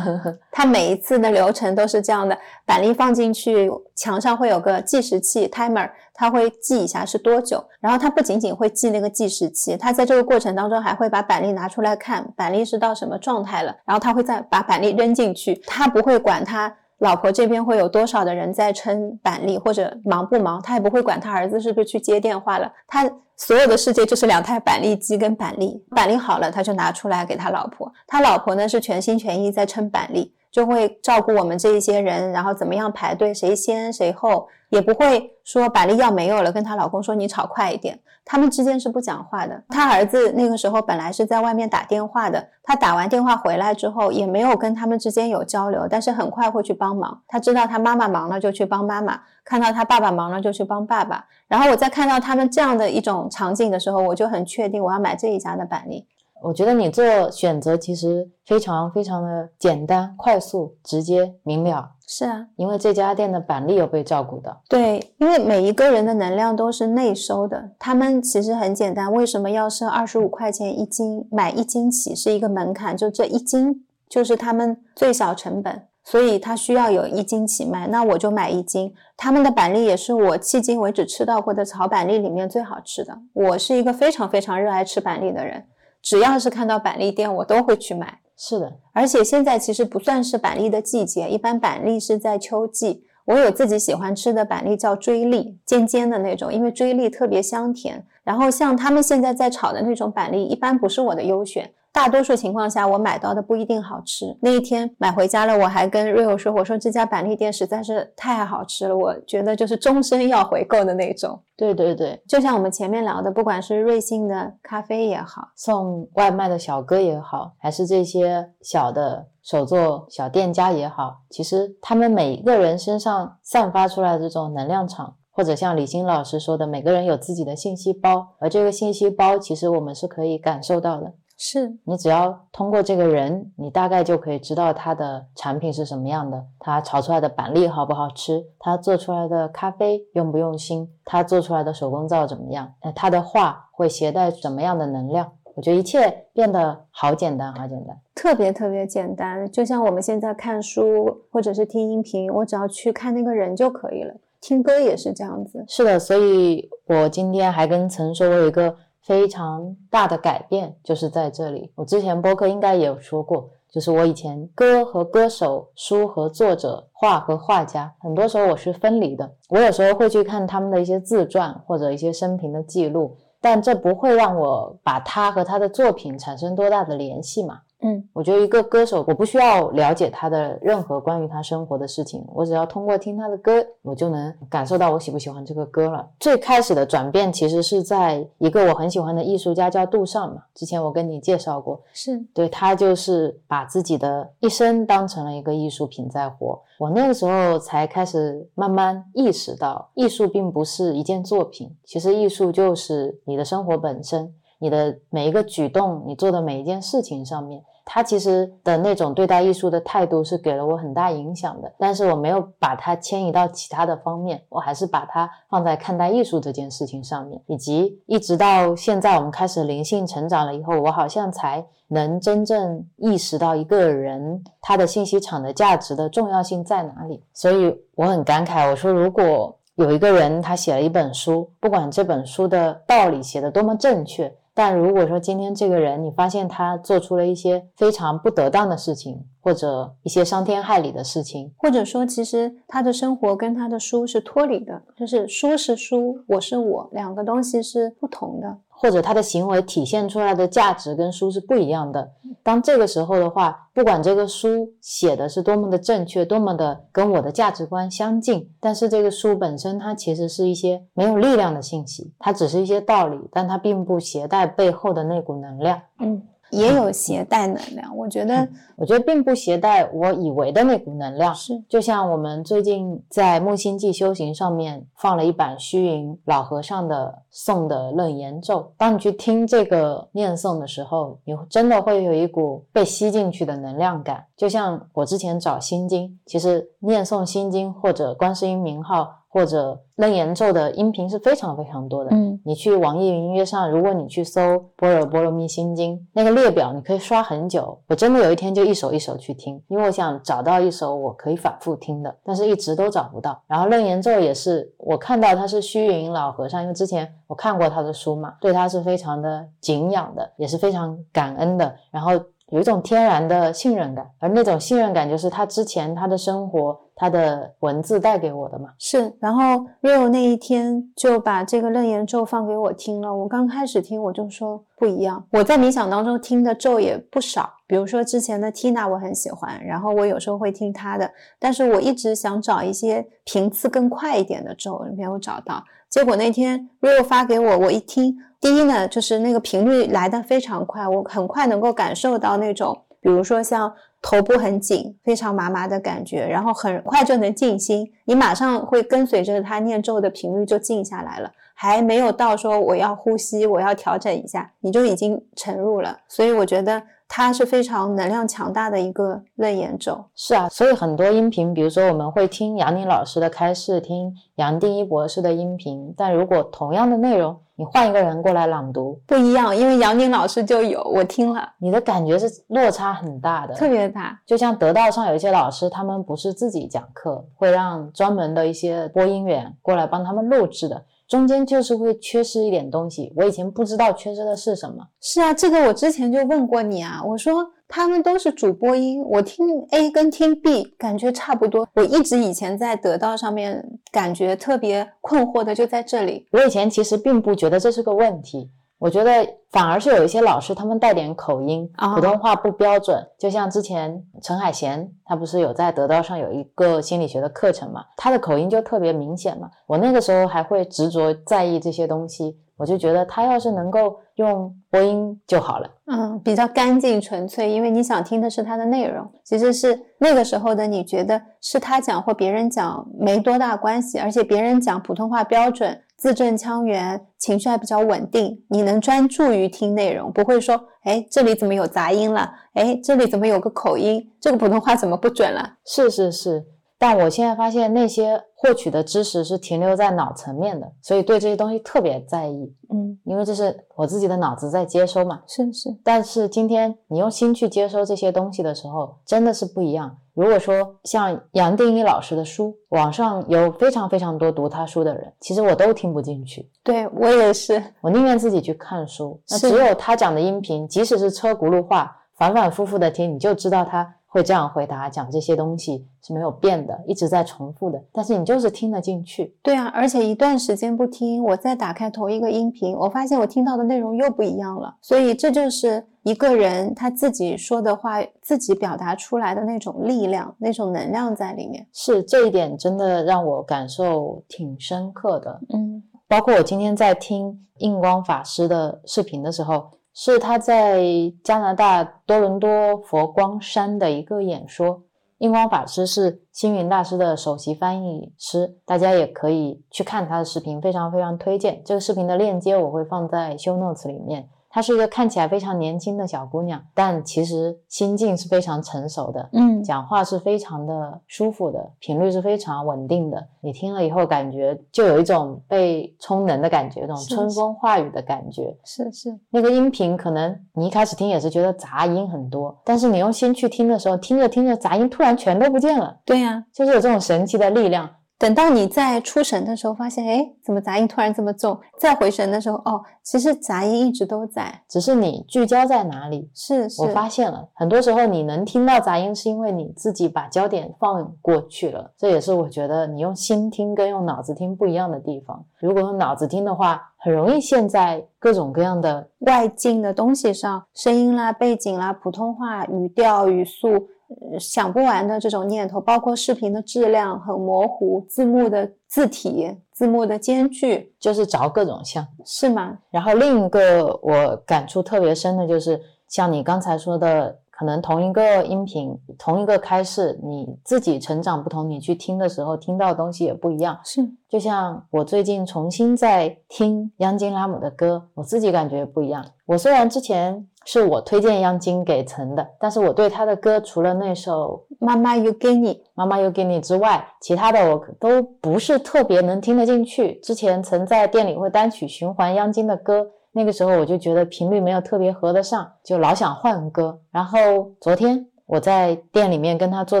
(laughs) 他每一次的流程都是这样的：板栗放进去，墙上会有个计时器 timer，他会记一下是多久。然后他不仅仅会记那个计时器，他在这个过程当中还会把板栗拿出来看，板栗是到什么状态了。然后他会再把板栗扔进去，他不会管他老婆这边会有多少的人在称板栗或者忙不忙，他也不会管他儿子是不是去接电话了，他。所有的世界就是两台板栗机跟板栗，板栗好了他就拿出来给他老婆，他老婆呢是全心全意在称板栗，就会照顾我们这一些人，然后怎么样排队，谁先谁后，也不会说板栗要没有了，跟她老公说你炒快一点，他们之间是不讲话的。他儿子那个时候本来是在外面打电话的，他打完电话回来之后也没有跟他们之间有交流，但是很快会去帮忙。他知道他妈妈忙了就去帮妈妈，看到他爸爸忙了就去帮爸爸。然后我在看到他们这样的一种场景的时候，我就很确定我要买这一家的板栗。我觉得你做选择其实非常非常的简单、快速、直接、明了。是啊，因为这家店的板栗有被照顾到。对，因为每一个人的能量都是内收的，他们其实很简单。为什么要设二十五块钱一斤，买一斤起是一个门槛？就这一斤就是他们最小成本，所以他需要有一斤起卖。那我就买一斤。他们的板栗也是我迄今为止吃到过的炒板栗里面最好吃的。我是一个非常非常热爱吃板栗的人。只要是看到板栗店，我都会去买。是的，而且现在其实不算是板栗的季节，一般板栗是在秋季。我有自己喜欢吃的板栗，叫锥栗，尖尖的那种，因为锥栗特别香甜。然后像他们现在在炒的那种板栗，一般不是我的优选。大多数情况下，我买到的不一定好吃。那一天买回家了，我还跟瑞欧说：“我说这家板栗店实在是太好吃了，我觉得就是终身要回购的那种。”对对对，就像我们前面聊的，不管是瑞幸的咖啡也好，送外卖的小哥也好，还是这些小的手作小店家也好，其实他们每一个人身上散发出来的这种能量场，或者像李欣老师说的，每个人有自己的信息包，而这个信息包其实我们是可以感受到的。是你只要通过这个人，你大概就可以知道他的产品是什么样的，他炒出来的板栗好不好吃，他做出来的咖啡用不用心，他做出来的手工皂怎么样，那，他的话会携带什么样的能量？我觉得一切变得好简单，好简单，特别特别简单。就像我们现在看书或者是听音频，我只要去看那个人就可以了。听歌也是这样子。是的，所以我今天还跟曾说，我有一个。非常大的改变就是在这里。我之前播客应该也有说过，就是我以前歌和歌手、书和作者、画和画家，很多时候我是分离的。我有时候会去看他们的一些自传或者一些生平的记录，但这不会让我把他和他的作品产生多大的联系嘛。嗯，我觉得一个歌手，我不需要了解他的任何关于他生活的事情，我只要通过听他的歌，我就能感受到我喜不喜欢这个歌了。最开始的转变其实是在一个我很喜欢的艺术家叫杜尚嘛，之前我跟你介绍过，是对他就是把自己的一生当成了一个艺术品在活。我那个时候才开始慢慢意识到，艺术并不是一件作品，其实艺术就是你的生活本身，你的每一个举动，你做的每一件事情上面。他其实的那种对待艺术的态度是给了我很大影响的，但是我没有把它迁移到其他的方面，我还是把它放在看待艺术这件事情上面，以及一直到现在我们开始灵性成长了以后，我好像才能真正意识到一个人他的信息场的价值的重要性在哪里。所以我很感慨，我说如果有一个人他写了一本书，不管这本书的道理写的多么正确。但如果说今天这个人，你发现他做出了一些非常不得当的事情，或者一些伤天害理的事情，或者说，其实他的生活跟他的书是脱离的，就是书是书，我是我，两个东西是不同的。或者他的行为体现出来的价值跟书是不一样的。当这个时候的话，不管这个书写的是多么的正确，多么的跟我的价值观相近，但是这个书本身它其实是一些没有力量的信息，它只是一些道理，但它并不携带背后的那股能量。嗯，也有携带能量，我觉得我觉得并不携带我以为的那股能量。是就像我们最近在木星记修行上面放了一版虚云老和尚的诵的楞严咒，当你去听这个念诵的时候，你真的会有一股被吸进去的能量感。就像我之前找心经，其实念诵心经或者观世音名号或者楞严咒的音频是非常非常多的。嗯，你去网易云音乐上，如果你去搜《般若波罗蜜心经》那个列表，你可以刷很久。我真的有一天就一首一首去听，因为我想找到一首我可以反复听的，但是一直都找不到。然后楞严咒也是，我看到他是虚云老和尚，因为之前我看过他的书嘛，对他是非常的敬仰的，也是非常感恩的。然后有一种天然的信任感，而那种信任感就是他之前他的生活、他的文字带给我的嘛。是。然后 Rio 那一天就把这个楞严咒放给我听了。我刚开始听我就说不一样。我在冥想当中听的咒也不少，比如说之前的 Tina 我很喜欢，然后我有时候会听她的，但是我一直想找一些频次更快一点的咒，没有找到。结果那天 Rio 发给我，我一听，第一呢就是那个频率来的非常快，我很快能够感受到那种，比如说像头部很紧、非常麻麻的感觉，然后很快就能静心，你马上会跟随着他念咒的频率就静下来了，还没有到说我要呼吸，我要调整一下，你就已经沉入了。所以我觉得它是非常能量强大的一个楞严咒。是啊，所以很多音频，比如说我们会听杨宁老师的开示，听杨定一博士的音频，但如果同样的内容，你换一个人过来朗读，不一样，因为杨宁老师就有我听了，你的感觉是落差很大的。特别大。就像得道上有一些老师，他们不是自己讲课，会让专门的一些播音员过来帮他们录制的，中间就是会缺失一点东西。我以前不知道缺失的是什么，是啊，这个我之前就问过你啊，我说他们都是主播音，我听 A 跟听 B 感觉差不多。我一直以前在得到上面感觉特别困惑的就在这里。我以前其实并不觉得这是个问题，我觉得反而是有一些老师他们带点口音，啊普通话不标准。就像之前陈海贤，他不是有在得道上有一个心理学的课程嘛，他的口音就特别明显嘛。我那个时候还会执着在意这些东西，我就觉得他要是能够用播音就好了。嗯，比较干净纯粹，因为你想听的是他的内容，其实是那个时候的你觉得是他讲或别人讲没多大关系，而且别人讲普通话标准、字正腔圆，情绪还比较稳定，你能专注于听内容，不会说，哎，这里怎么有杂音了？哎，这里怎么有个口音？这个普通话怎么不准了？是是是，但我现在发现那些获取的知识是停留在脑层面的，所以对这些东西特别在意，嗯，因为这是我自己的脑子在接收嘛。是是，但是今天你用心去接收这些东西的时候，真的是不一样。如果说像杨定一老师的书，网上有非常非常多读他书的人，其实我都听不进去，对我也是，我宁愿自己去看书。那只有他讲的音频，即使是车轱辘话，反反复复的听，你就知道他会这样回答，讲这些东西是没有变的，一直在重复的，但是你就是听得进去。对啊，而且一段时间不听，我再打开同一个音频，我发现我听到的内容又不一样了。所以这就是一个人他自己说的话，自己表达出来的那种力量、那种能量在里面。是这一点真的让我感受挺深刻的。嗯包括我今天在听印光法师的视频的时候，是他在加拿大多伦多佛光山的一个演说。印光法师是星云大师的首席翻译师，大家也可以去看他的视频，非常非常推荐。这个视频的链接我会放在 show notes 里面。她是一个看起来非常年轻的小姑娘，但其实心境是非常成熟的。嗯讲话是非常的舒服的，频率是非常稳定的。你听了以后，感觉就有一种被充能的感觉，一种春风化雨的感觉。是是，那个音频可能你一开始听也是觉得杂音很多，但是你用心去听的时候，听着听着杂音突然全都不见了，对呀、就是有这种神奇的力量。等到你在出神的时候，发现哎，怎么杂音突然这么重？再回神的时候，哦，其实杂音一直都在，只是你聚焦在哪里。是是，我发现了，很多时候你能听到杂音，是因为你自己把焦点放过去了。这也是我觉得你用心听跟用脑子听不一样的地方。如果用脑子听的话，很容易陷在各种各样的外境的东西上，声音啦、背景啦、普通话语调、语速。想不完的这种念头，包括视频的质量很模糊，字幕的字体、字幕的间距，就是着各种像，是吗？然后另一个我感触特别深的就是，像你刚才说的，可能同一个音频、同一个开示，你自己成长不同，你去听的时候听到的东西也不一样。是，就像我最近重新在听央金拉姆的歌，我自己感觉不一样。我虽然之前。是我推荐央金给陈的，但是我对他的歌除了那首《妈妈又给你》《妈妈又给你》之外，其他的我都不是特别能听得进去。之前曾在店里会单曲循环央金的歌，那个时候我就觉得频率没有特别合得上，就老想换歌。然后昨天我在店里面跟他坐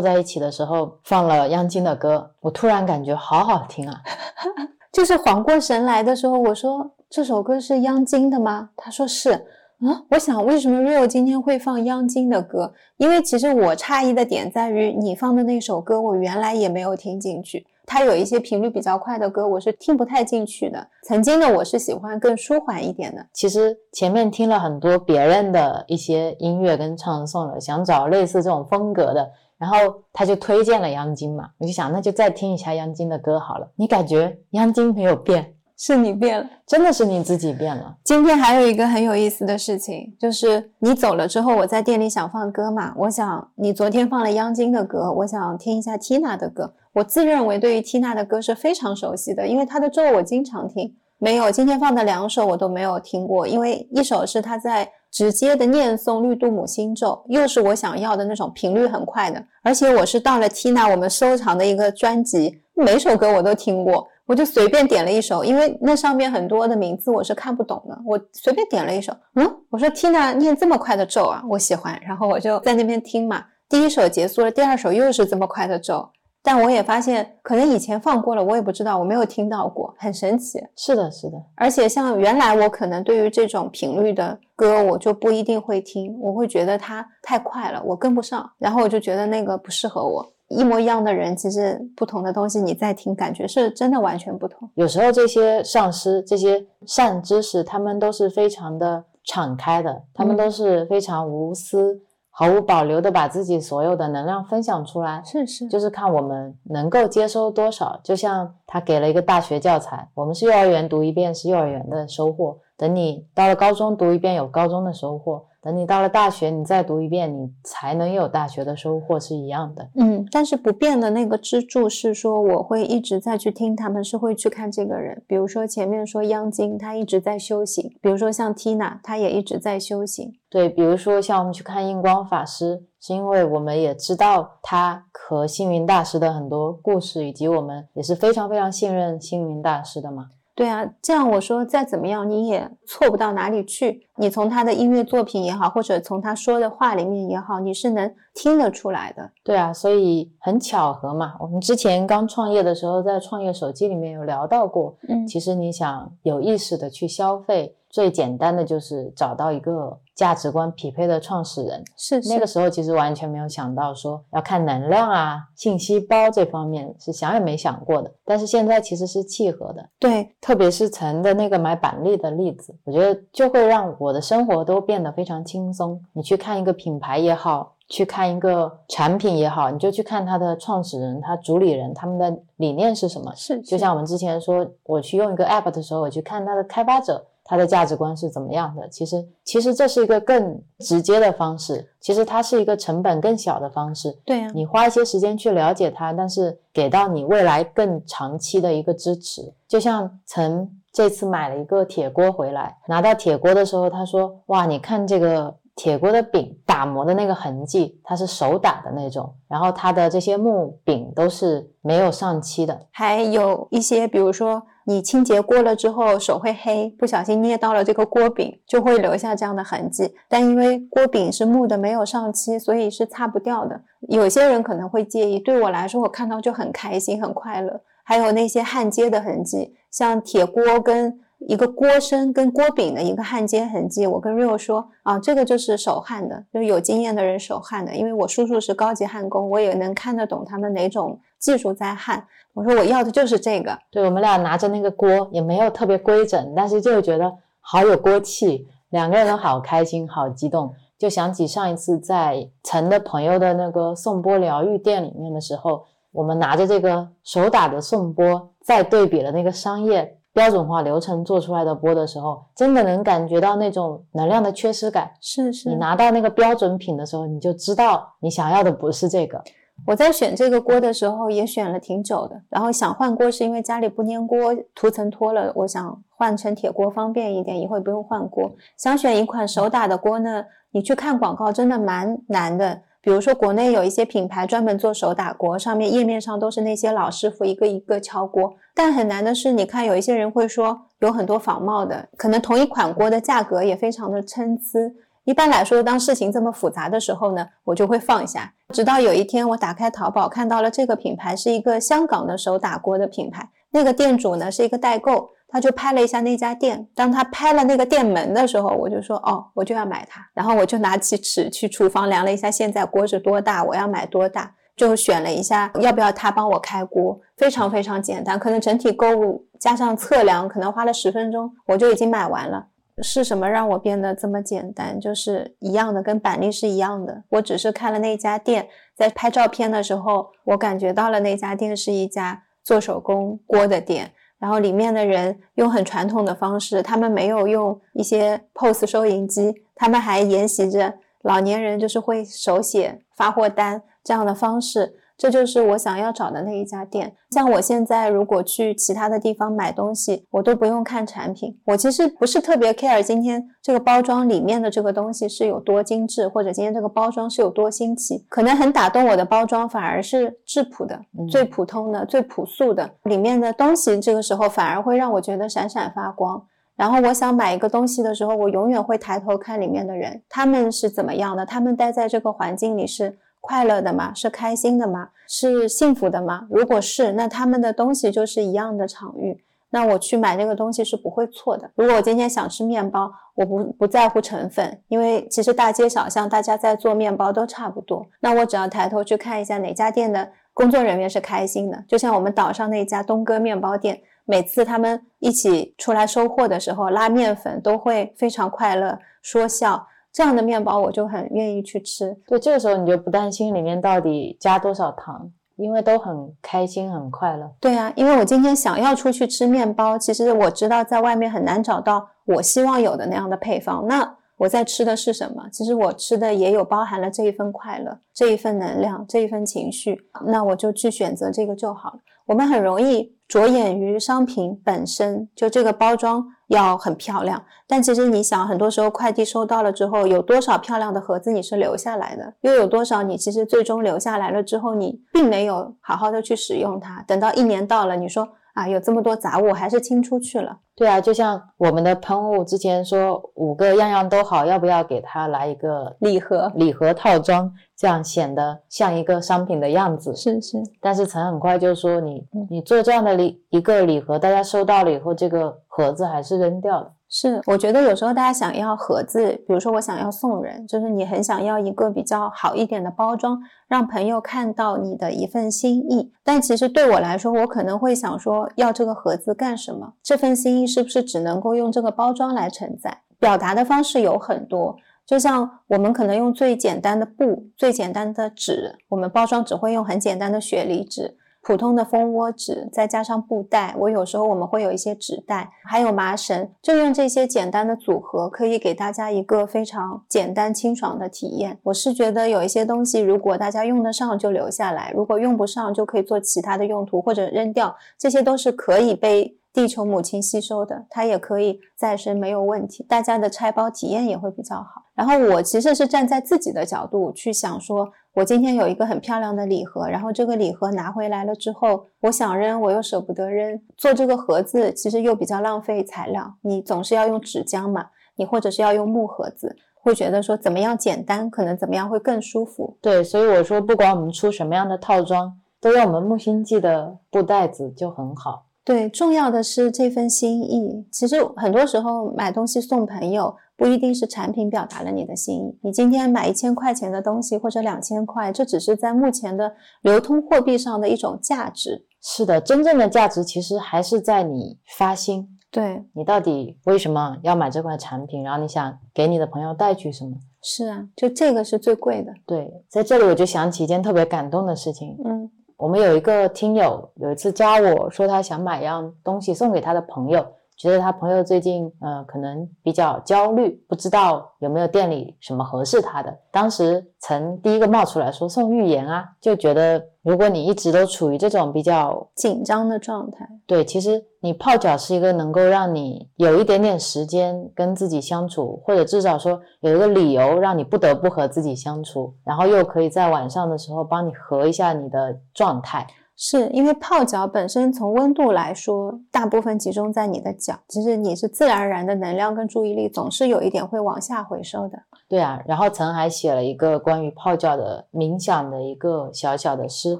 在一起的时候，放了央金的歌，我突然感觉好好听啊！(laughs) 就是缓过神来的时候，我说这首歌是央金的吗？他说是。啊，我想为什么 Rio 今天会放央金的歌？因为其实我诧异的点在于，你放的那首歌我原来也没有听进去。它有一些频率比较快的歌，我是听不太进去的。曾经的我是喜欢更舒缓一点的。其实前面听了很多别人的一些音乐跟唱诵了，想找类似这种风格的，然后他就推荐了央金嘛，我就想那就再听一下央金的歌好了。你感觉央金没有变？是你变了，真的是你自己变了。今天还有一个很有意思的事情，就是你走了之后，我在店里想放歌嘛。我想你昨天放了央金的歌，我想听一下 Tina 的歌。我自认为对于 Tina 的歌是非常熟悉的，因为她的咒我经常听。没有，今天放的两首我都没有听过，因为一首是她在直接的念诵绿度母心咒，又是我想要的那种频率很快的，而且我是到了 Tina 我们收藏的一个专辑，每首歌我都听过。我就随便点了一首，因为那上面很多的名字我是看不懂的。我随便点了一首，嗯，我说 Tina 念这么快的咒啊，我喜欢。然后我就在那边听嘛。第一首结束了，第二首又是这么快的咒，但我也发现可能以前放过了，我也不知道，我没有听到过，很神奇。是的，是的。而且像原来我可能对于这种频率的歌，我就不一定会听，我会觉得它太快了，我跟不上，然后我就觉得那个不适合我。一模一样的人，其实不同的东西你在听，感觉是真的完全不同。有时候这些上师、这些善知识，他们都是非常的敞开的，他们都是非常无私、毫无保留的把自己所有的能量分享出来。是是，就是看我们能够接收多少。就像他给了一个大学教材，我们是幼儿园读一遍是幼儿园的收获，等你到了高中读一遍有高中的收获。等你到了大学，你再读一遍，你才能有大学的收获，是一样的。嗯，但是不变的那个支柱是说，我会一直在去听，他们是会去看这个人。比如说前面说央金，他一直在修行；比如说像 Tina，他也一直在修行。对，比如说像我们去看印光法师，是因为我们也知道他和星云大师的很多故事，以及我们也是非常非常信任星云大师的嘛。对啊，这样我说再怎么样你也错不到哪里去。你从他的音乐作品也好，或者从他说的话里面也好，你是能听得出来的。对啊，所以很巧合嘛。我们之前刚创业的时候，在创业手机里面有聊到过。嗯，其实你想有意识的去消费。最简单的就是找到一个价值观匹配的创始人，是那个时候其实完全没有想到说要看能量啊、信息包这方面是想也没想过的。但是现在其实是契合的，对，特别是陈的那个买板栗的例子，我觉得就会让我的生活都变得非常轻松。你去看一个品牌也好，去看一个产品也好，你就去看它的创始人、它主理人他们的理念是什么。是，就像我们之前说，我去用一个 app 的时候，我去看它的开发者。他的价值观是怎么样的？其实，其实这是一个更直接的方式。其实它是一个成本更小的方式。对呀，你花一些时间去了解它，但是给到你未来更长期的一个支持。就像曾这次买了一个铁锅回来，拿到铁锅的时候，他说：“哇，你看这个铁锅的柄打磨的那个痕迹，它是手打的那种，然后它的这些木柄都是没有上漆的，还有一些，比如说。”你清洁过了之后手会黑，不小心捏到了这个锅柄，就会留下这样的痕迹。但因为锅柄是木的，没有上漆，所以是擦不掉的。有些人可能会介意，对我来说，我看到就很开心、很快乐。还有那些焊接的痕迹，像铁锅跟一个锅身跟锅柄的一个焊接痕迹。我跟 Rio 说啊，这个就是手焊的，就是有经验的人手焊的。因为我叔叔是高级焊工，我也能看得懂他们哪种技术在焊。我说我要的就是这个。对我们俩拿着那个锅也没有特别规整，但是就觉得好有锅气，两个人都好开心，好激动。就想起上一次在陈的朋友的那个颂钵疗愈店里面的时候，我们拿着这个手打的颂钵，再对比了那个商业标准化流程做出来的钵的时候，真的能感觉到那种能量的缺失感。是是，你拿到那个标准品的时候，你就知道你想要的不是这个。我在选这个锅的时候也选了挺久的，然后想换锅是因为家里不粘锅，涂层脱了，我想换成铁锅方便一点，以后不用换锅。想选一款手打的锅呢，你去看广告真的蛮难的。比如说国内有一些品牌专门做手打锅，上面页面上都是那些老师傅一个一个敲锅，但很难的是，你看有一些人会说有很多仿冒的，可能同一款锅的价格也非常的参差。一般来说，当事情这么复杂的时候呢，我就会放下。直到有一天，我打开淘宝看到了这个品牌是一个香港的手打锅的品牌，那个店主呢是一个代购，他就拍了一下那家店。当他拍了那个店门的时候，我就说哦，我就要买它。然后我就拿起尺去厨房量了一下，现在锅是多大，我要买多大，就选了一下要不要他帮我开锅，非常非常简单，可能整体购物加上测量，可能花了十分钟，我就已经买完了。是什么让我变得这么简单？就是一样的，跟板栗是一样的。我只是看了那家店，在拍照片的时候，我感觉到了那家店是一家做手工锅的店。然后里面的人用很传统的方式，他们没有用一些 POS 收银机，他们还沿袭着老年人就是会手写发货单这样的方式。这就是我想要找的那一家店。像我现在如果去其他的地方买东西，我都不用看产品。我其实不是特别 care 今天这个包装里面的这个东西是有多精致，或者今天这个包装是有多新奇。可能很打动我的包装反而是质朴的、最普通的、最朴素的里面的东西。这个时候反而会让我觉得闪闪发光。然后我想买一个东西的时候，我永远会抬头看里面的人，他们是怎么样的？他们待在这个环境里是。快乐的吗？是开心的吗？是幸福的吗？如果是，那他们的东西就是一样的场域，那我去买那个东西是不会错的。如果我今天想吃面包，我不不在乎成分，因为其实大街小巷大家在做面包都差不多。那我只要抬头去看一下哪家店的工作人员是开心的，就像我们岛上那家东哥面包店，每次他们一起出来收货的时候拉面粉都会非常快乐说笑。这样的面包我就很愿意去吃。对，这个时候你就不担心里面到底加多少糖，因为都很开心很快乐。对啊，因为我今天想要出去吃面包，其实我知道在外面很难找到我希望有的那样的配方。那我在吃的是什么？其实我吃的也有包含了这一份快乐，这一份能量，这一份情绪。那我就去选择这个就好了。我们很容易着眼于商品本身，就这个包装。要很漂亮，但其实你想，很多时候快递收到了之后，有多少漂亮的盒子你是留下来的？又有多少你其实最终留下来了之后，你并没有好好的去使用它？等到一年到了，你说啊，有这么多杂物，还是清出去了？对啊，就像我们的喷雾之前说五个样样都好，要不要给它来一个礼盒？礼盒套装，这样显得像一个商品的样子。是是。但是陈很快就说你你做这样的礼一个礼盒，大家收到了以后，这个盒子还是扔掉了。是，我觉得有时候大家想要盒子，比如说我想要送人，就是你很想要一个比较好一点的包装，让朋友看到你的一份心意。但其实对我来说，我可能会想说，要这个盒子干什么？这份心意是不是只能够用这个包装来承载？表达的方式有很多，就像我们可能用最简单的布、最简单的纸，我们包装只会用很简单的雪梨纸。普通的蜂窝纸，再加上布袋，我有时候我们会有一些纸袋，还有麻绳，就用这些简单的组合，可以给大家一个非常简单清爽的体验。我是觉得有一些东西，如果大家用得上就留下来，如果用不上就可以做其他的用途或者扔掉，这些都是可以被。地球母亲吸收的，它也可以再生，没有问题。大家的拆包体验也会比较好。然后我其实是站在自己的角度去想，说我今天有一个很漂亮的礼盒，然后这个礼盒拿回来了之后，我想扔，我又舍不得扔。做这个盒子其实又比较浪费材料，你总是要用纸浆嘛，你或者是要用木盒子，会觉得说怎么样简单，可能怎么样会更舒服。对，所以我说不管我们出什么样的套装。都用我们木星记的布袋子就很好。对，重要的是这份心意。其实很多时候买东西送朋友，不一定是产品表达了你的心意。你今天买一千块钱的东西或者两千块，这只是在目前的流通货币上的一种价值。是的，真正的价值其实还是在你发心，对，你到底为什么要买这款产品，然后你想给你的朋友带去什么？是啊，就这个是最贵的。对，在这里我就想起一件特别感动的事情。嗯我们有一个听友有一次加我说他想买一样东西送给他的朋友，觉得他朋友最近呃可能比较焦虑，不知道有没有店里什么合适他的。当时曾第一个冒出来说送预言啊，就觉得如果你一直都处于这种比较紧张的状态。对，其实你泡脚是一个能够让你有一点点时间跟自己相处，或者至少说有一个理由让你不得不和自己相处，然后又可以在晚上的时候帮你合一下你的状态。是因为泡脚本身从温度来说，大部分集中在你的脚，其实你是自然而然的能量跟注意力总是有一点会往下回收的。对啊，然后曾还写了一个关于泡脚的冥想的一个小小的诗，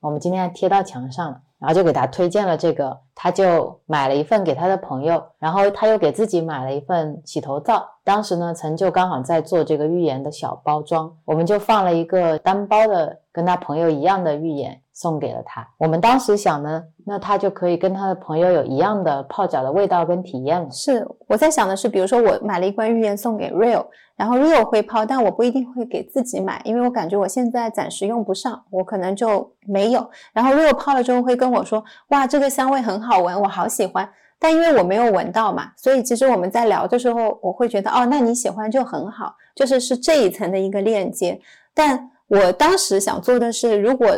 我们今天贴到墙上了，然后就给他推荐了这个，他就买了一份给他的朋友，然后他又给自己买了一份洗头皂。当时呢，曾就刚好在做这个浴盐的小包装，我们就放了一个单包的跟他朋友一样的浴盐送给了他。我们当时想呢，那他就可以跟他的朋友有一样的泡脚的味道跟体验了。是我在想的是，比如说我买了一罐浴盐送给 Real，然后 Real 会泡，但我不一定会给自己买，因为我感觉我现在暂时用不上，我可能就没有。然后 Real 泡了之后会跟我说，哇，这个香味很好闻，我好喜欢。但因为我没有闻到嘛，所以其实我们在聊的时候，我会觉得哦，那你喜欢就很好，就是是这一层的一个链接。但我当时想做的是，如果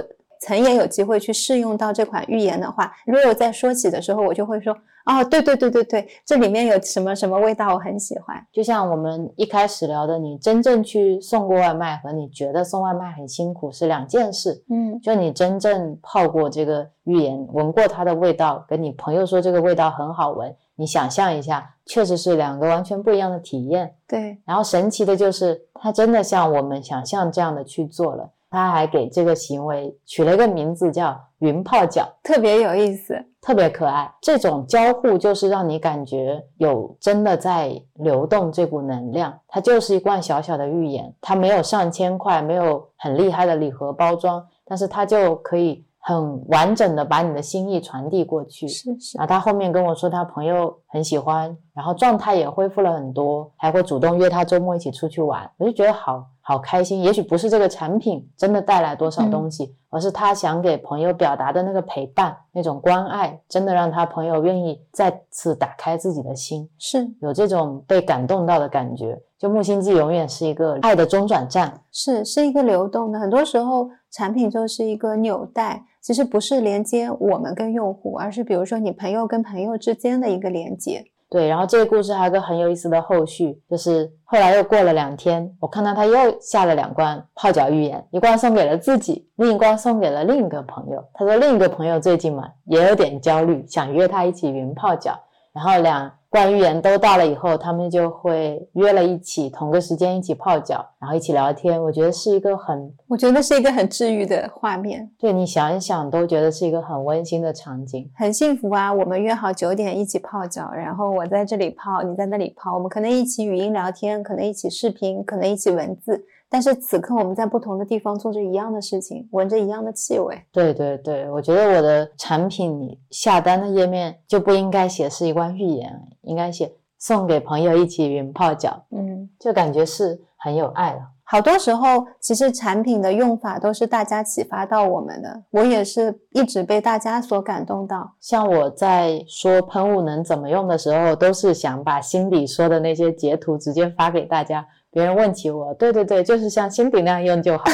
曾也有机会去试用到这款浴盐的话，Real 在说起的时候，我就会说，哦，对对对对对，这里面有什么什么味道，我很喜欢。就像我们一开始聊的，你真正去送过外卖和你觉得送外卖很辛苦是两件事。嗯，就你真正泡过这个浴盐，闻过它的味道，跟你朋友说这个味道很好闻，你想象一下，确实是两个完全不一样的体验。对，然后神奇的就是，它真的像我们想象这样的去做了。他还给这个行为取了一个名字叫“云泡脚特别有意思。”，特别可爱。这种交互就是让你感觉有真的在流动这股能量。它就是一罐小小的浴盐，它没有上千块，没有很厉害的礼盒包装，但是它就可以很完整的把你的心意传递过去。是是，然后他后面跟我说，他朋友很喜欢，然后状态也恢复了很多，还会主动约他周末一起出去玩，我就觉得好好开心。也许不是这个产品真的带来多少东西，而是他想给朋友表达的那个陪伴、那种关爱，真的让他朋友愿意再次打开自己的心，是有这种被感动到的感觉。就木星记永远是一个爱的中转站，是是一个流动的，很多时候产品就是一个纽带，其实不是连接我们跟用户，而是比如说你朋友跟朋友之间的一个连接。对，然后这个故事还有个很有意思的后续，就是后来又过了两天，我看到他又下了两罐泡脚浴盐，一罐送给了自己，另一罐送给了另一个朋友。他说另一个朋友最近嘛也有点焦虑，想约他一起云泡脚，然后两罐浴盐都到了以后，他们就会约了一起同个时间一起泡脚，然后一起聊天。我觉得是一个很我觉得是一个很治愈的画面，对你想一想都觉得是一个很温馨的场景。很幸福啊！我们约好九点一起泡脚，然后我在这里泡，你在那里泡，我们可能一起语音聊天，可能一起视频，可能一起文字，但是此刻我们在不同的地方做着一样的事情，闻着一样的气味。对对对，我觉得我的产品你下单的页面就不应该写是一罐浴盐，应该写送给朋友一起云泡脚，嗯，就感觉是很有爱了。好多时候，其实产品的用法都是大家启发到我们的，我也是一直被大家所感动到。像我在说喷雾能怎么用的时候，都是想把心里说的那些截图直接发给大家。别人问起我，对对对，就是像新品那样用就好。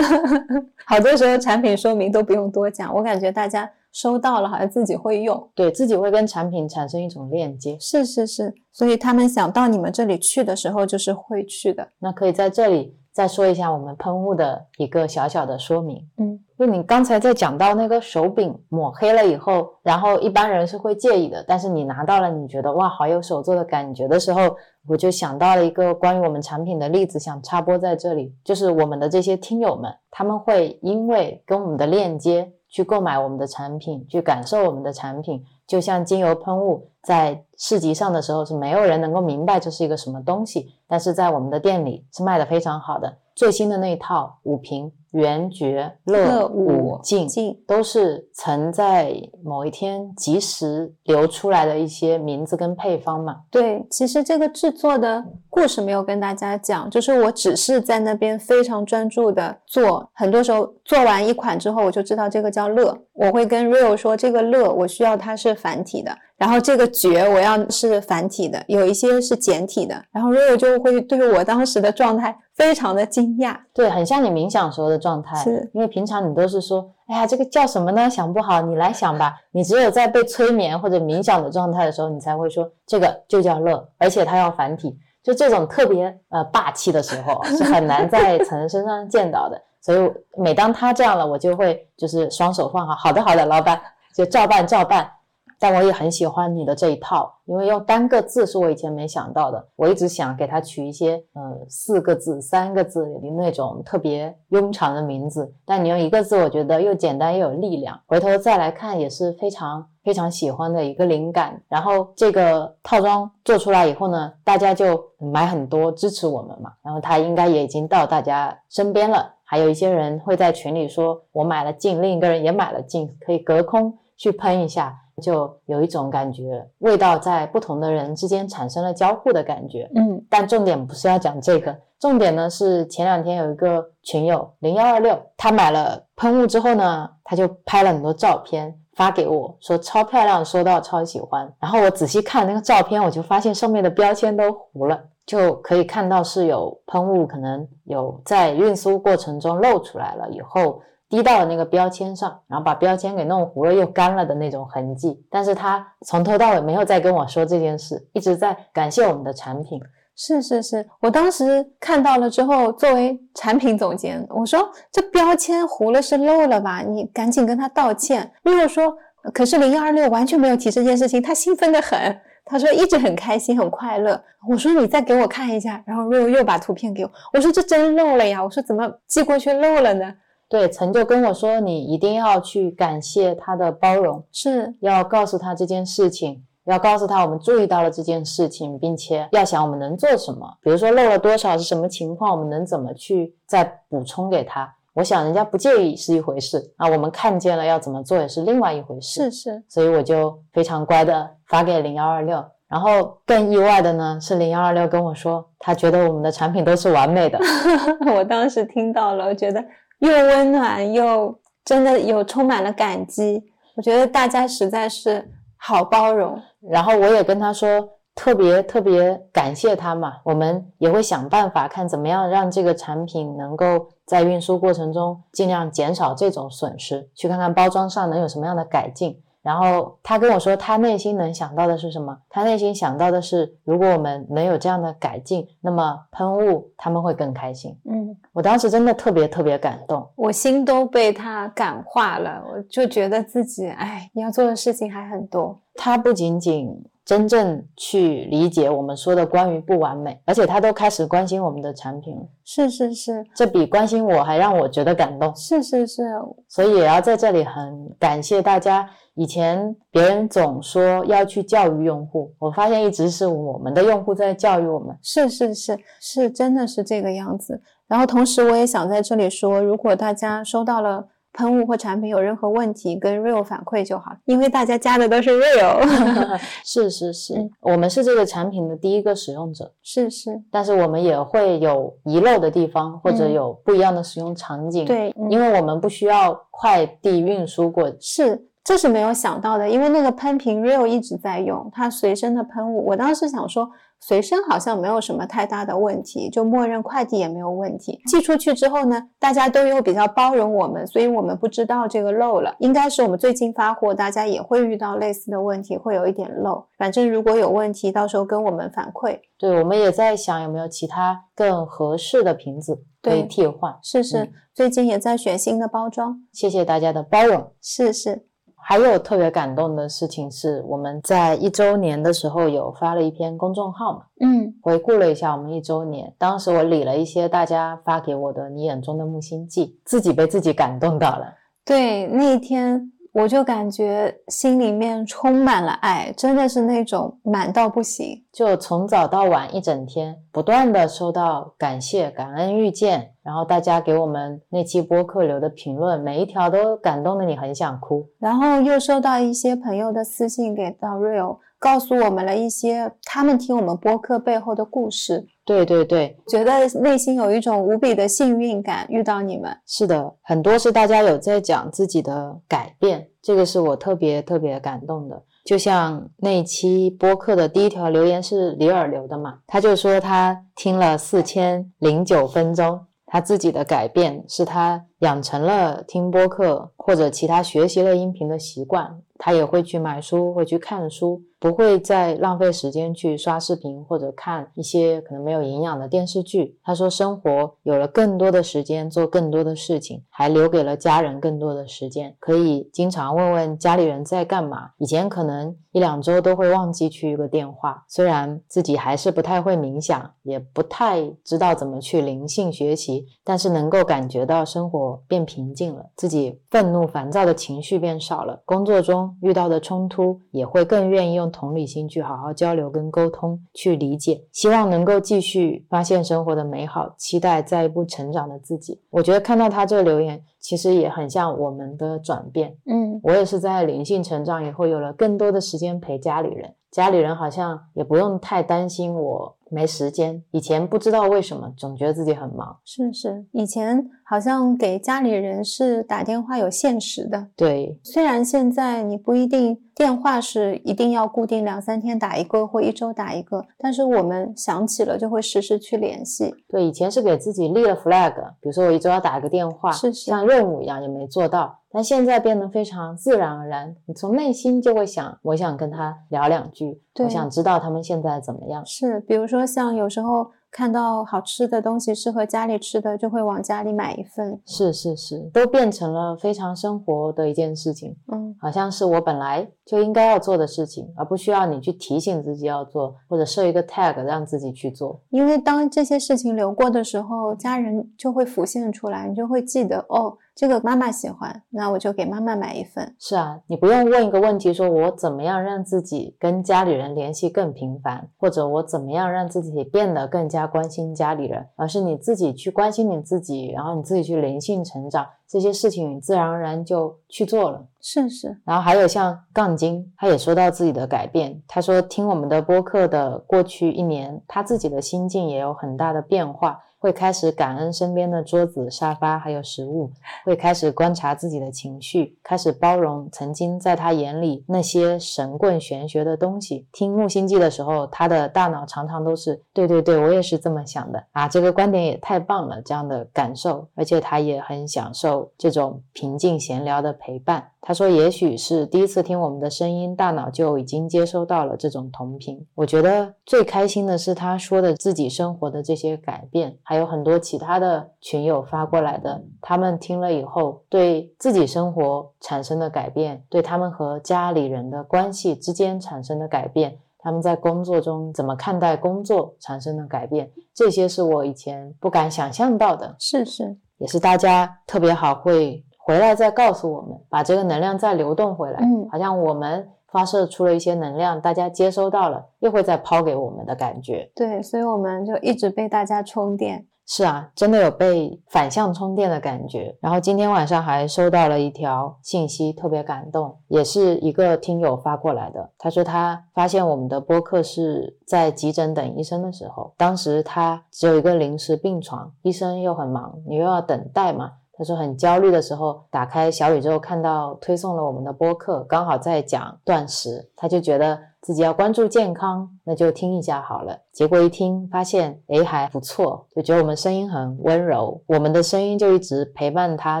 (laughs) 好多时候产品说明都不用多讲，我感觉大家收到了，好像自己会用。对自己会跟产品产生一种链接。是是是，所以他们想到你们这里去的时候，就是会去的。那可以在这里再说一下我们喷雾的一个小小的说明。嗯，就你刚才在讲到那个手柄抹黑了以后，然后一般人是会介意的，但是你拿到了，你觉得哇，好有手做的感觉的时候，我就想到了一个关于我们产品的例子，想插播在这里，就是我们的这些听友们，他们会因为跟我们的链接去购买我们的产品，去感受我们的产品。就像精油喷雾在市集上的时候是没有人能够明白这是一个什么东西，但是在我们的店里是卖的非常好的。最新的那一套五瓶圆觉乐乐五五净净都是曾在某一天及时流出来的一些名字跟配方嘛。对，其实这个制作的故事没有跟大家讲，就是我只是在那边非常专注的做，很多时候做完一款之后，我就知道这个叫乐，我会跟 Real 说这个乐我需要它是繁体的，然后这个觉我要是繁体的，有一些是简体的，然后 Real 就会对我当时的状态非常的惊讶，对，很像你冥想时候的状态。是因为平常你都是说，哎呀，这个叫什么呢？想不好，你来想吧。你只有在被催眠或者冥想的状态的时候，你才会说这个就叫乐，而且它要繁体。就这种特别呃霸气的时候啊，是很难在陈身上见到的。所以每当他这样了，我就会就是双手放好，好的好的，老板就照办照办。但我也很喜欢你的这一套，因为用单个字是我以前没想到的。我一直想给它取一些呃四个字、三个字的那种特别庸长的名字，但你用一个字，我觉得又简单又有力量。回头再来看也是非常非常喜欢的一个灵感。然后这个套装做出来以后呢，大家就买很多支持我们嘛。然后它应该也已经到大家身边了。还有一些人会在群里说，我买了镜，另一个人也买了镜，可以隔空去喷一下。就有一种感觉，味道在不同的人之间产生了交互的感觉。嗯，但重点不是要讲这个，重点呢是前两天有一个群友零幺二六，他买了喷雾之后呢，他就拍了很多照片发给我，说超漂亮，收到超喜欢。然后我仔细看那个照片，我就发现上面的标签都糊了，就可以看到是有喷雾可能有在运输过程中漏出来了以后。滴到了那个标签上，然后把标签给弄糊了又干了的那种痕迹。但是他从头到尾没有再跟我说这件事，一直在感谢我们的产品。是是是，我当时看到了之后，作为产品总监，我说这标签糊了是漏了吧？你赶紧跟他道歉。如果说，可是零幺二六完全没有提这件事情，他兴奋的很，他说一直很开心很快乐。我说你再给我看一下，然后 Rio 又把图片给我，我说这真漏了呀，我说怎么寄过去漏了呢？对，陈就跟我说，你一定要去感谢他的包容，是要告诉他这件事情，要告诉他我们注意到了这件事情，并且要想我们能做什么，比如说漏了多少是什么情况，我们能怎么去再补充给他。我想人家不介意是一回事啊，我们看见了要怎么做也是另外一回事。是是，所以我就非常乖的发给零幺二六。然后更意外的呢是零幺二六跟我说，他觉得我们的产品都是完美的。(laughs) 我当时听到了，我觉得。又温暖又真的有充满了感激，我觉得大家实在是好包容。然后我也跟他说，特别特别感谢他嘛，我们也会想办法看怎么样让这个产品能够在运输过程中尽量减少这种损失，去看看包装上能有什么样的改进。然后他跟我说，他内心能想到的是什么？他内心想到的是，如果我们能有这样的改进，那么喷雾他们会更开心。嗯，我当时真的特别特别感动，我心都被他感化了。我就觉得自己，哎，你要做的事情还很多。他不仅仅真正去理解我们说的关于不完美，而且他都开始关心我们的产品了。是是是，这比关心我还让我觉得感动。是是是，所以也要在这里很感谢大家。以前别人总说要去教育用户，我发现一直是我们的用户在教育我们。是是是是，真的是这个样子。然后同时我也想在这里说，如果大家收到了喷雾或产品有任何问题，跟 Real 反馈就好，因为大家加的都是 Real。(laughs) (laughs) 是是是，我们是这个产品的第一个使用者。是是，但是我们也会有遗漏的地方，或者有不一样的使用场景。对，因为我们不需要快递运输过。是。这是没有想到的，因为那个喷瓶 Real 一直在用它随身的喷雾。我当时想说，随身好像没有什么太大的问题，就默认快递也没有问题。寄出去之后呢，大家都有比较包容我们，所以我们不知道这个漏了。应该是我们最近发货，大家也会遇到类似的问题，会有一点漏。反正如果有问题，到时候跟我们反馈。对，我们也在想有没有其他更合适的瓶子可以替换。是是，最近也在选新的包装。谢谢大家的包容。是是。还有特别感动的事情是，我们在一周年的时候有发了一篇公众号嘛，嗯，回顾了一下我们一周年。当时我理了一些大家发给我的你眼中的木星记，自己被自己感动到了。对，那一天我就感觉心里面充满了爱，真的是那种满到不行。就从早到晚一整天，不断的收到感谢、感恩遇见，然后大家给我们那期播客留的评论，每一条都感动的你很想哭。然后又收到一些朋友的私信给到 Real，告诉我们了一些他们听我们播客背后的故事，对对对，觉得内心有一种无比的幸运感，遇到你们。是的，很多是大家有在讲自己的改变，这个是我特别特别感动的。就像那期播客的第一条留言是李尔留的嘛，他就说他听了四千零九分钟，他自己的改变是他养成了听播客或者其他学习类音频的习惯，他也会去买书，会去看书。不会再浪费时间去刷视频或者看一些可能没有营养的电视剧。他说，生活有了更多的时间做更多的事情，还留给了家人更多的时间，可以经常问问家里人在干嘛。以前可能一两周都会忘记去一个电话，虽然自己还是不太会冥想，也不太知道怎么去灵性学习，但是能够感觉到生活变平静了，自己愤怒烦躁的情绪变少了，工作中遇到的冲突也会更愿意用。同理心去好好交流跟沟通，去理解，希望能够继续发现生活的美好，期待再一步成长的自己。我觉得看到他这个留言，其实也很像我们的转变。嗯，我也是在灵性成长以后，有了更多的时间陪家里人，家里人好像也不用太担心我。没时间，以前不知道为什么，总觉得自己很忙。是是，以前好像给家里人是打电话有限时的。对，虽然现在你不一定电话是一定要固定两三天打一个或一周打一个，但是我们想起了就会实时去联系。对，以前是给自己立了 flag，比如说我一周要打一个电话，是是像任务一样，也没做到。但现在变得非常自然而然，你从内心就会想，我想跟他聊两句，我想知道他们现在怎么样。是，比如说像有时候。看到好吃的东西适合家里吃的，就会往家里买一份。是是是，都变成了非常生活的一件事情。嗯，好像是我本来就应该要做的事情，而不需要你去提醒自己要做，或者设一个 tag 让自己去做。因为当这些事情流过的时候，家人就会浮现出来，你就会记得哦，这个妈妈喜欢，那我就给妈妈买一份。是啊，你不用问一个问题，说我怎么样让自己跟家里人联系更频繁，或者我怎么样让自己变得更加。关心家里人，而是你自己去关心你自己，然后你自己去灵性成长，这些事情你自然而然就去做了。是是，然后还有像杠精，他也说到自己的改变。他说听我们的播客的过去一年，他自己的心境也有很大的变化。会开始感恩身边的桌子、沙发还有食物，会开始观察自己的情绪，开始包容曾经在他眼里那些神棍玄学的东西。听木星记的时候，他的大脑常常都是对对对，我也是这么想的啊，这个观点也太棒了，这样的感受，而且他也很享受这种平静闲聊的陪伴。他说：“也许是第一次听我们的声音，大脑就已经接收到了这种同频。我觉得最开心的是他说的自己生活的这些改变，还有很多其他的群友发过来的，他们听了以后对自己生活产生的改变，对他们和家里人的关系之间产生的改变，他们在工作中怎么看待工作产生的改变，这些是我以前不敢想象到的。是是，也是大家特别好会。”回来再告诉我们，把这个能量再流动回来。嗯，好像我们发射出了一些能量，大家接收到了，又会再抛给我们的感觉。对，所以我们就一直被大家充电。是啊，真的有被反向充电的感觉。然后今天晚上还收到了一条信息，特别感动，也是一个听友发过来的。他说他发现我们的播客是在急诊等医生的时候，当时他只有一个临时病床，医生又很忙，你又要等待嘛。他说很焦虑的时候，打开小宇宙，看到推送了我们的播客，刚好在讲断食，他就觉得自己要关注健康，那就听一下好了。结果一听，发现哎还不错，就觉得我们声音很温柔，我们的声音就一直陪伴他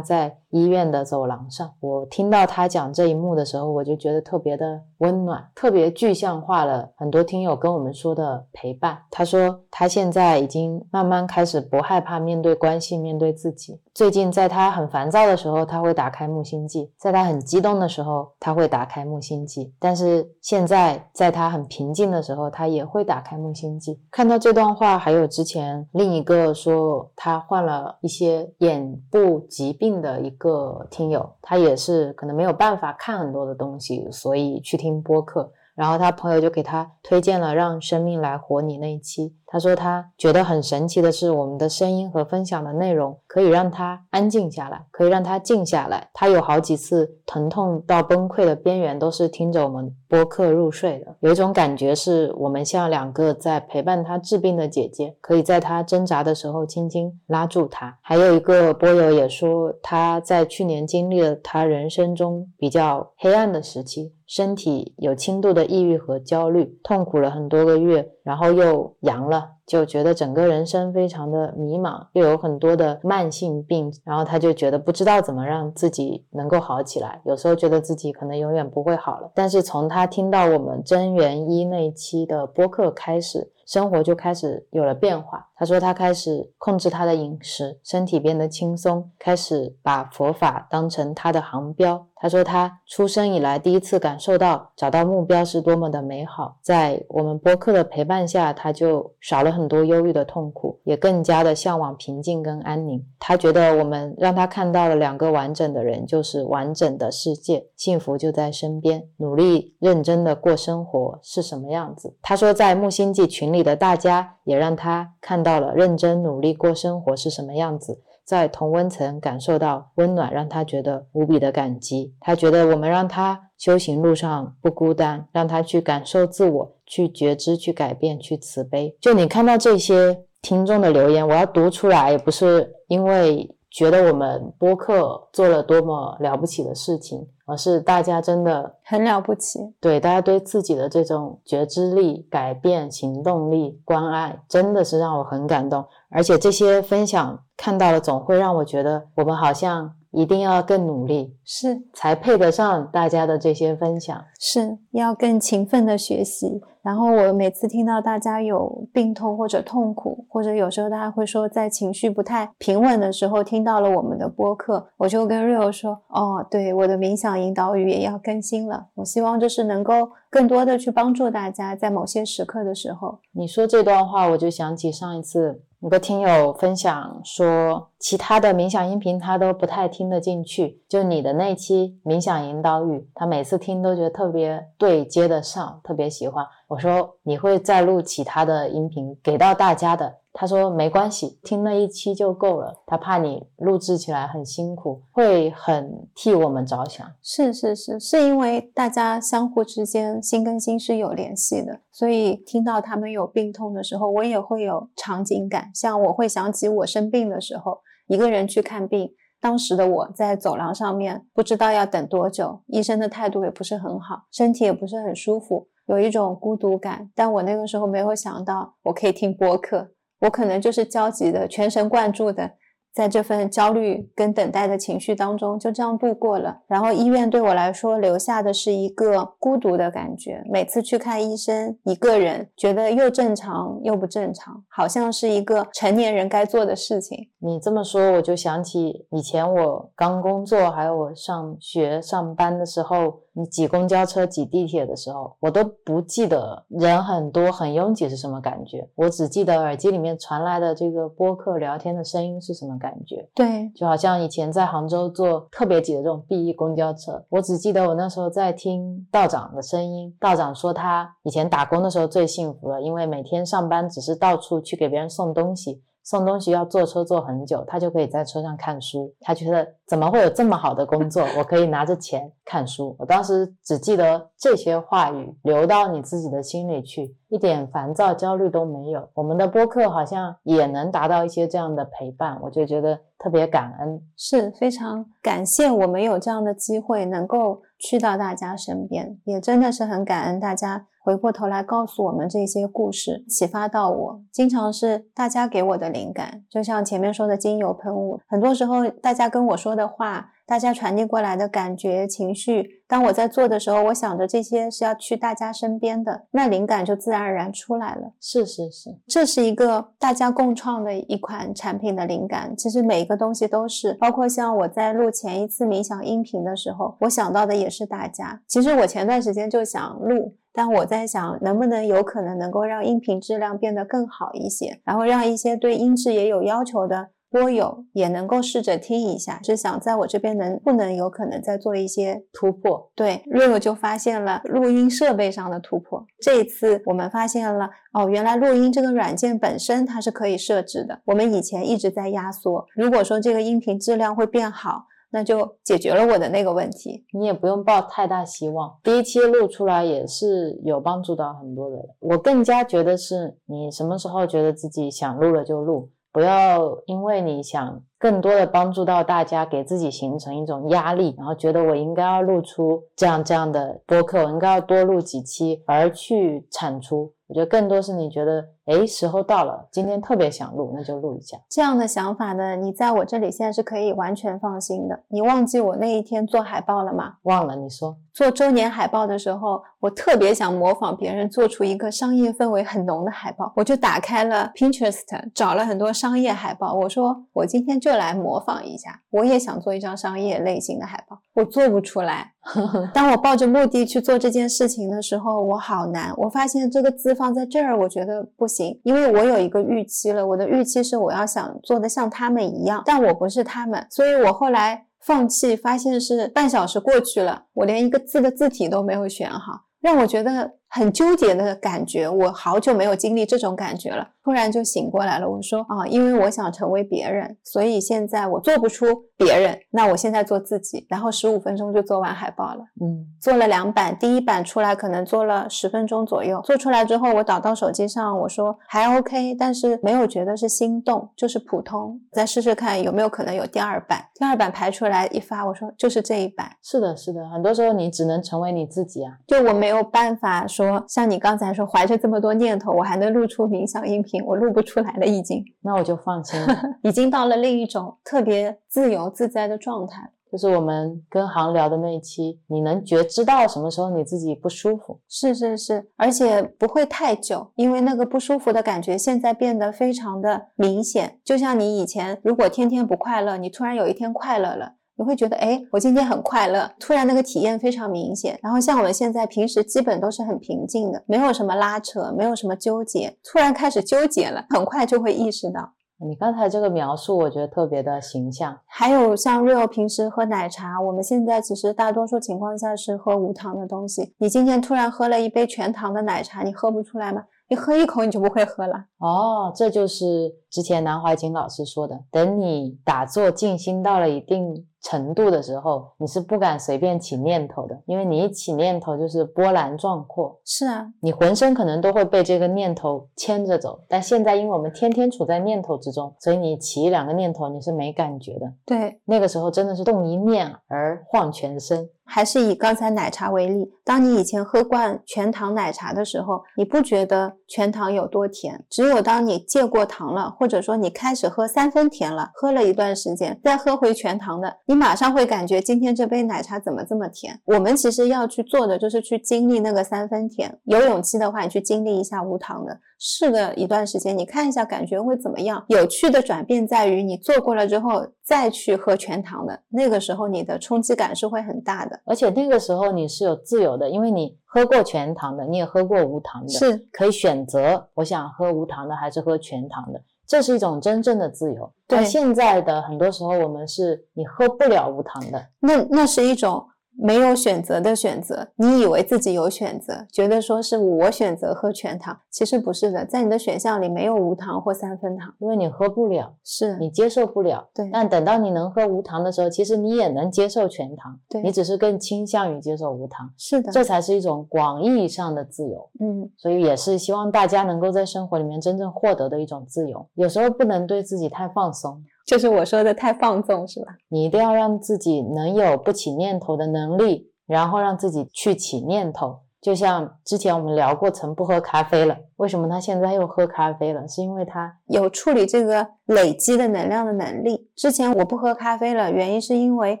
在。医院的走廊上，我听到他讲这一幕的时候，我就觉得特别的温暖，特别具象化了很多听友跟我们说的陪伴。他说他现在已经慢慢开始不害怕面对关系，面对自己。最近在他很烦躁的时候，他会打开木星记；在他很激动的时候，他会打开木星记。但是现在在他很平静的时候，他也会打开梦心记。看到这段话，还有之前另一个说他患了一些眼部疾病的一个听友，他也是可能没有办法看很多的东西，所以去听播客。然后他朋友就给他推荐了《让生命来活你》那一期。他说他觉得很神奇的是，我们的声音和分享的内容可以让他安静下来，可以让他静下来。他有好几次疼痛到崩溃的边缘，都是听着我们播客入睡的。有一种感觉是我们像两个在陪伴他治病的姐姐，可以在他挣扎的时候轻轻拉住他。还有一个波友也说，他在去年经历了他人生中比较黑暗的时期，身体有轻度的抑郁和焦虑，痛苦了很多个月，然后又阳了。就觉得整个人生非常的迷茫，又有很多的慢性病，然后他就觉得不知道怎么让自己能够好起来。有时候觉得自己可能永远不会好了。但是从他听到我们真元一那期的播客开始，生活就开始有了变化。他说他开始控制他的饮食，身体变得轻松，开始把佛法当成他的航标。他说他出生以来第一次感受到找到目标是多么的美好。在我们播客的陪伴下，他就少了。很多忧郁的痛苦，也更加的向往平静跟安宁。他觉得我们让他看到了两个完整的人，就是完整的世界，幸福就在身边。努力认真的过生活是什么样子？他说，在木星记群里的大家也让他看到了认真努力过生活是什么样子。在同温层感受到温暖，让他觉得无比的感激。他觉得我们让他修行路上不孤单，让他去感受自我，去觉知，去改变，去慈悲。就你看到这些听众的留言，我要读出来，也不是因为觉得我们播客做了多么了不起的事情，而是大家真的很了不起。对大家对自己的这种觉知力、改变行动力、关爱，真的是让我很感动。而且这些分享看到了，总会让我觉得我们好像一定要更努力，是才配得上大家的这些分享，是要更勤奋的学习。然后我每次听到大家有病痛或者痛苦，或者有时候大家会说在情绪不太平稳的时候，听到了我们的播客，我就跟 Rio 说：“哦，对，我的冥想引导语也要更新了。我希望就是能够更多的去帮助大家，在某些时刻的时候。”你说这段话，我就想起上一次。有个听友分享说，其他的冥想音频他都不太听得进去，就你的那期冥想引导语，他每次听都觉得特别对接得上，特别喜欢。我说你会再录其他的音频给到大家的。他说没关系，听那一期就够了。他怕你录制起来很辛苦，会很替我们着想。是是是，是因为大家相互之间心跟心是有联系的，所以听到他们有病痛的时候，我也会有场景感。像我会想起我生病的时候，一个人去看病，当时的我在走廊上面，不知道要等多久，医生的态度也不是很好，身体也不是很舒服，有一种孤独感。但我那个时候没有想到，我可以听播客。我可能就是焦急的、全神贯注的，在这份焦虑跟等待的情绪当中，就这样度过了。然后医院对我来说留下的是一个孤独的感觉。每次去看医生，一个人觉得又正常又不正常，好像是一个成年人该做的事情。你这么说，我就想起以前我刚工作，还有我上学上班的时候。你挤公交车、挤地铁的时候，我都不记得人很多、很拥挤是什么感觉，我只记得耳机里面传来的这个播客聊天的声音是什么感觉。对，就好像以前在杭州坐特别挤的这种 B 一公交车，我只记得我那时候在听道长的声音。道长说他以前打工的时候最幸福了，因为每天上班只是到处去给别人送东西。送东西要坐车坐很久，他就可以在车上看书。他觉得怎么会有这么好的工作？(laughs) 我可以拿着钱看书。我当时只记得这些话语流到你自己的心里去，一点烦躁、焦虑都没有。我们的播客好像也能达到一些这样的陪伴，我就觉得特别感恩，是非常感谢我们有这样的机会能够去到大家身边，也真的是很感恩大家。回过头来告诉我们这些故事，启发到我，经常是大家给我的灵感。就像前面说的精油喷雾，很多时候大家跟我说的话。大家传递过来的感觉、情绪，当我在做的时候，我想着这些是要去大家身边的，那灵感就自然而然出来了。是是是，这是一个大家共创的一款产品的灵感。其实每一个东西都是，包括像我在录前一次冥想音频的时候，我想到的也是大家。其实我前段时间就想录。但我在想，能不能有可能能够让音频质量变得更好一些，然后让一些对音质也有要求的播友也能够试着听一下。是想在我这边能不能有可能再做一些突破。对，瑞欧就发现了录音设备上的突破。这一次我们发现了，哦，原来录音这个软件本身它是可以设置的。我们以前一直在压缩，如果说这个音频质量会变好。那就解决了我的那个问题。你也不用抱太大希望，第一期录出来也是有帮助到很多的人。我更加觉得是你什么时候觉得自己想录了就录，不要因为你想更多的帮助到大家，给自己形成一种压力，然后觉得我应该要录出这样这样的播客，我应该要多录几期，而去产出。我觉得更多是你觉得。哎，时候到了，今天特别想录，那就录一下。这样的想法呢，你在我这里现在是可以完全放心的。你忘记我那一天做海报了吗？忘了，你说做周年海报的时候，我特别想模仿别人做出一个商业氛围很浓的海报，我就打开了 Pinterest，找了很多商业海报。我说我今天就来模仿一下，我也想做一张商业类型的海报，我做不出来。(laughs) 当我抱着目的去做这件事情的时候，我好难。我发现这个字放在这儿，我觉得不行，因为我有一个预期了。我的预期是我要想做的像他们一样，但我不是他们，所以我后来放弃，发现是半小时过去了，我连一个字的字体都没有选好，让我觉得很纠结的感觉。我好久没有经历这种感觉了。突然就醒过来了，我说啊，因为我想成为别人，所以现在我做不出别人，那我现在做自己，然后十五分钟就做完海报了。嗯，做了两版，第一版出来可能做了十分钟左右，做出来之后我导到手机上，我说还 OK，但是没有觉得是心动，就是普通，再试试看有没有可能有第二版。第二版排出来一发，我说就是这一版。是的，是的，很多时候你只能成为你自己啊，就我没有办法说像你刚才说怀着这么多念头，我还能录出冥想音频。我录不出来了，已经，那我就放心了，(laughs) 已经到了另一种特别自由自在的状态。就是我们跟航聊的那一期，你能觉知到什么时候你自己不舒服？是是是，而且不会太久，因为那个不舒服的感觉现在变得非常的明显。就像你以前如果天天不快乐，你突然有一天快乐了。你会觉得，哎，我今天很快乐，突然那个体验非常明显。然后像我们现在平时基本都是很平静的，没有什么拉扯，没有什么纠结，突然开始纠结了，很快就会意识到。你刚才这个描述，我觉得特别的形象。还有像 Rio 平时喝奶茶，我们现在其实大多数情况下是喝无糖的东西。你今天突然喝了一杯全糖的奶茶，你喝不出来吗？你喝一口你就不会喝了。哦，这就是之前南怀瑾老师说的，等你打坐静心到了一定。程度的时候，你是不敢随便起念头的，因为你一起念头就是波澜壮阔。是啊，你浑身可能都会被这个念头牵着走。但现在，因为我们天天处在念头之中，所以你起一两个念头，你是没感觉的。对，那个时候真的是动一念而晃全身。还是以刚才奶茶为例，当你以前喝惯全糖奶茶的时候，你不觉得全糖有多甜。只有当你戒过糖了，或者说你开始喝三分甜了，喝了一段时间，再喝回全糖的，你马上会感觉今天这杯奶茶怎么这么甜。我们其实要去做的就是去经历那个三分甜。有勇气的话，你去经历一下无糖的，试个一段时间，你看一下感觉会怎么样。有趣的转变在于你做过了之后再去喝全糖的，那个时候你的冲击感是会很大的。而且那个时候你是有自由的，因为你喝过全糖的，你也喝过无糖的，是可以选择我想喝无糖的还是喝全糖的，这是一种真正的自由。对，现在的很多时候我们是你喝不了无糖的，那那是一种。没有选择的选择，你以为自己有选择，觉得说是我选择喝全糖，其实不是的，在你的选项里没有无糖或三分糖，因为你喝不了，是你接受不了。对，但等到你能喝无糖的时候，其实你也能接受全糖，对你只是更倾向于接受无糖。是的，这才是一种广义上的自由。嗯，所以也是希望大家能够在生活里面真正获得的一种自由。有时候不能对自己太放松，就是我说的太放纵，是吧？你一定要让自己能有不起念头的能力。然后让自己去起念头，就像之前我们聊过，曾不喝咖啡了，为什么他现在又喝咖啡了？是因为他有处理这个累积的能量的能力。之前我不喝咖啡了，原因是因为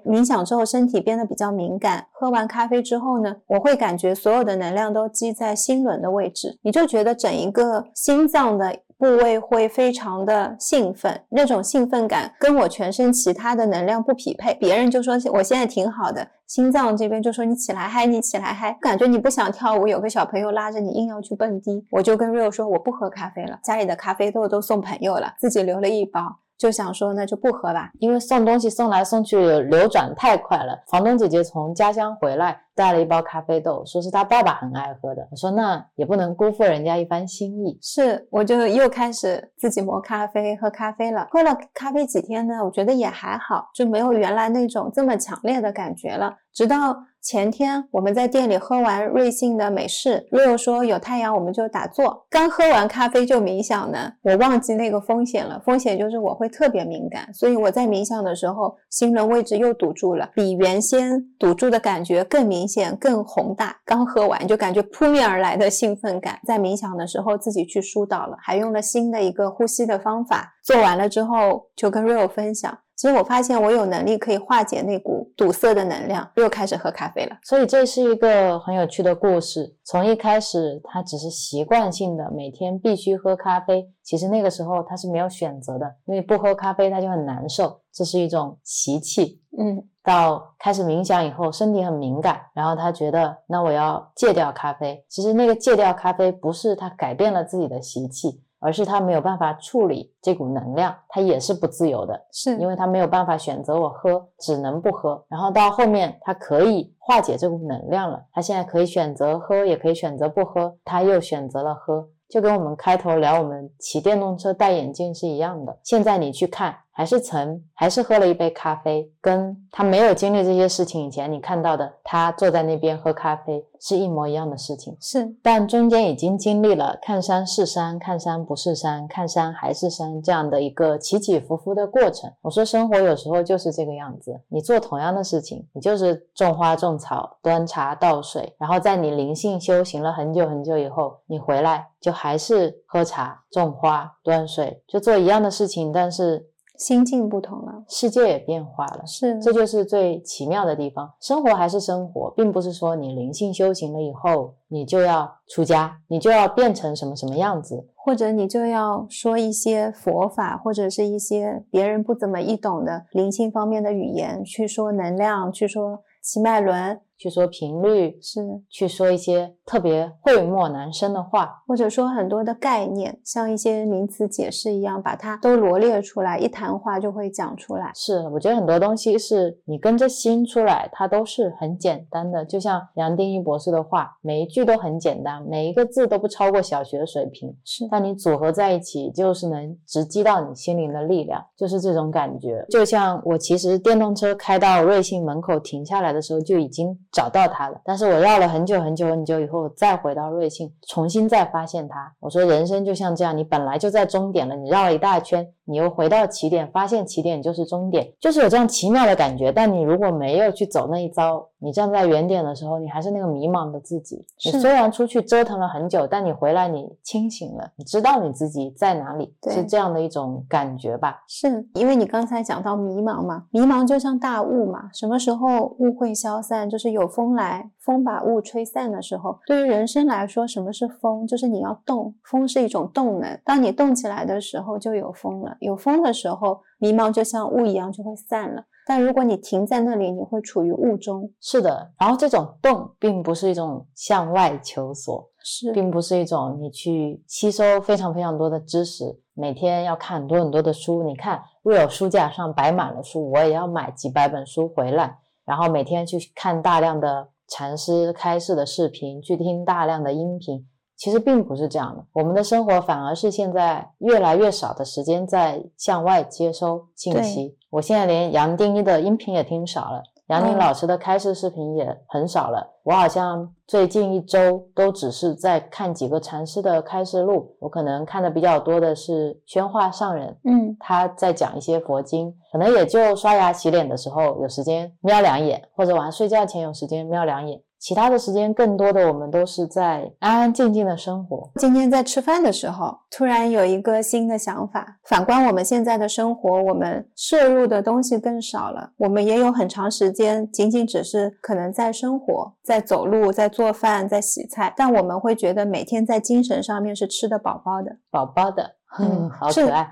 冥想之后身体变得比较敏感。喝完咖啡之后呢，我会感觉所有的能量都积在心轮的位置，你就觉得整一个心脏的部位会非常的兴奋，那种兴奋感跟我全身其他的能量不匹配。别人就说我现在挺好的，心脏这边就说你起来嗨，你起来嗨，感觉你不想跳舞，有个小朋友拉着你硬要去蹦迪。我就跟 Rio 说我不喝咖啡了，家里的咖啡豆都送朋友了，自己留了一包。就想说那就不喝吧，因为送东西送来送去流转太快了。房东姐姐从家乡回来，带了一包咖啡豆，说是她爸爸很爱喝的。我说那也不能辜负人家一番心意。是，我就又开始自己磨咖啡，喝咖啡了。喝了咖啡几天呢，我觉得也还好，就没有原来那种这么强烈的感觉了。直到前天我们在店里喝完瑞幸的美式又说有太阳我们就打坐。刚喝完咖啡就冥想呢，我忘记那个风险了。风险就是我会特别敏感，所以我在冥想的时候心轮位置又堵住了，比原先堵住的感觉更明显、更宏大。刚喝完就感觉扑面而来的兴奋感，在冥想的时候自己去疏导了，还用了新的一个呼吸的方法。做完了之后就跟 Rio 分享。其实我发现我有能力可以化解那股堵塞的能量，又开始喝咖啡了。所以这是一个很有趣的故事。从一开始，他只是习惯性的每天必须喝咖啡，其实那个时候他是没有选择的，因为不喝咖啡他就很难受，这是一种习气。嗯，到开始冥想以后，身体很敏感，然后他觉得那我要戒掉咖啡。其实那个戒掉咖啡不是他改变了自己的习气。而是他没有办法处理这股能量，他也是不自由的，是因为他没有办法选择我喝，只能不喝。然后到后面，他可以化解这股能量了，他现在可以选择喝，也可以选择不喝，他又选择了喝，就跟我们开头聊我们骑电动车戴眼镜是一样的。现在你去看。还是曾，还是喝了一杯咖啡，跟他没有经历这些事情以前，你看到的他坐在那边喝咖啡是一模一样的事情。是，但中间已经经历了看山是山，看山不是山，看山还是山这样的一个起起伏伏的过程。我说生活有时候就是这个样子，你做同样的事情，你就是种花种草、端茶倒水，然后在你灵性修行了很久很久以后，你回来就还是喝茶、种花、端水，就做一样的事情，但是。心境不同了，世界也变化了，是，这就是最奇妙的地方。生活还是生活，并不是说你灵性修行了以后，你就要出家，你就要变成什么什么样子，或者你就要说一些佛法，或者是一些别人不怎么易懂的灵性方面的语言，去说能量，去说七脉轮。去说频率是去说一些特别讳莫难深的话，或者说很多的概念，像一些名词解释一样，把它都罗列出来，一谈话就会讲出来。是，我觉得很多东西是你跟着心出来，它都是很简单的。就像杨定一博士的话，每一句都很简单，每一个字都不超过小学水平。是，但你组合在一起，就是能直击到你心灵的力量，就是这种感觉。就像我其实电动车开到瑞幸门口停下来的时候，就已经。找到它了，但是我绕了很久很久很久以后，再回到瑞幸，重新再发现它。我说人生就像这样，你本来就在终点了，你绕了一大圈。你又回到起点，发现起点就是终点，就是有这样奇妙的感觉。但你如果没有去走那一遭，你站在原点的时候，你还是那个迷茫的自己。你虽然出去折腾了很久，但你回来你清醒了，你知道你自己在哪里，是这样的一种感觉吧？是因为你刚才讲到迷茫嘛，迷茫就像大雾嘛，什么时候雾会消散？就是有风来，风把雾吹散的时候。对于人生来说，什么是风？就是你要动，风是一种动能，当你动起来的时候，就有风了。有风的时候，迷茫就像雾一样就会散了。但如果你停在那里，你会处于雾中。是的，然后这种动并不是一种向外求索，是，并不是一种你去吸收非常非常多的知识，每天要看很多很多的书。你看，若有书架上摆满了书，我也要买几百本书回来，然后每天去看大量的禅师开示的视频，去听大量的音频。其实并不是这样的，我们的生活反而是现在越来越少的时间在向外接收信息。我现在连杨定一的音频也听少了，杨宁老师的开示视频也很少了。我好像最近一周都只是在看几个禅师的开示录，我可能看的比较多的是宣化上人，嗯，他在讲一些佛经，可能也就刷牙洗脸的时候有时间瞄两眼，或者晚上睡觉前有时间瞄两眼。其他的时间，更多的我们都是在安安静静的生活。今天在吃饭的时候，突然有一个新的想法。反观我们现在的生活，我们摄入的东西更少了。我们也有很长时间，仅仅只是可能在生活，在走路，在做饭，在洗菜。但我们会觉得每天在精神上面是吃的饱饱的，饱饱的。嗯，好可爱。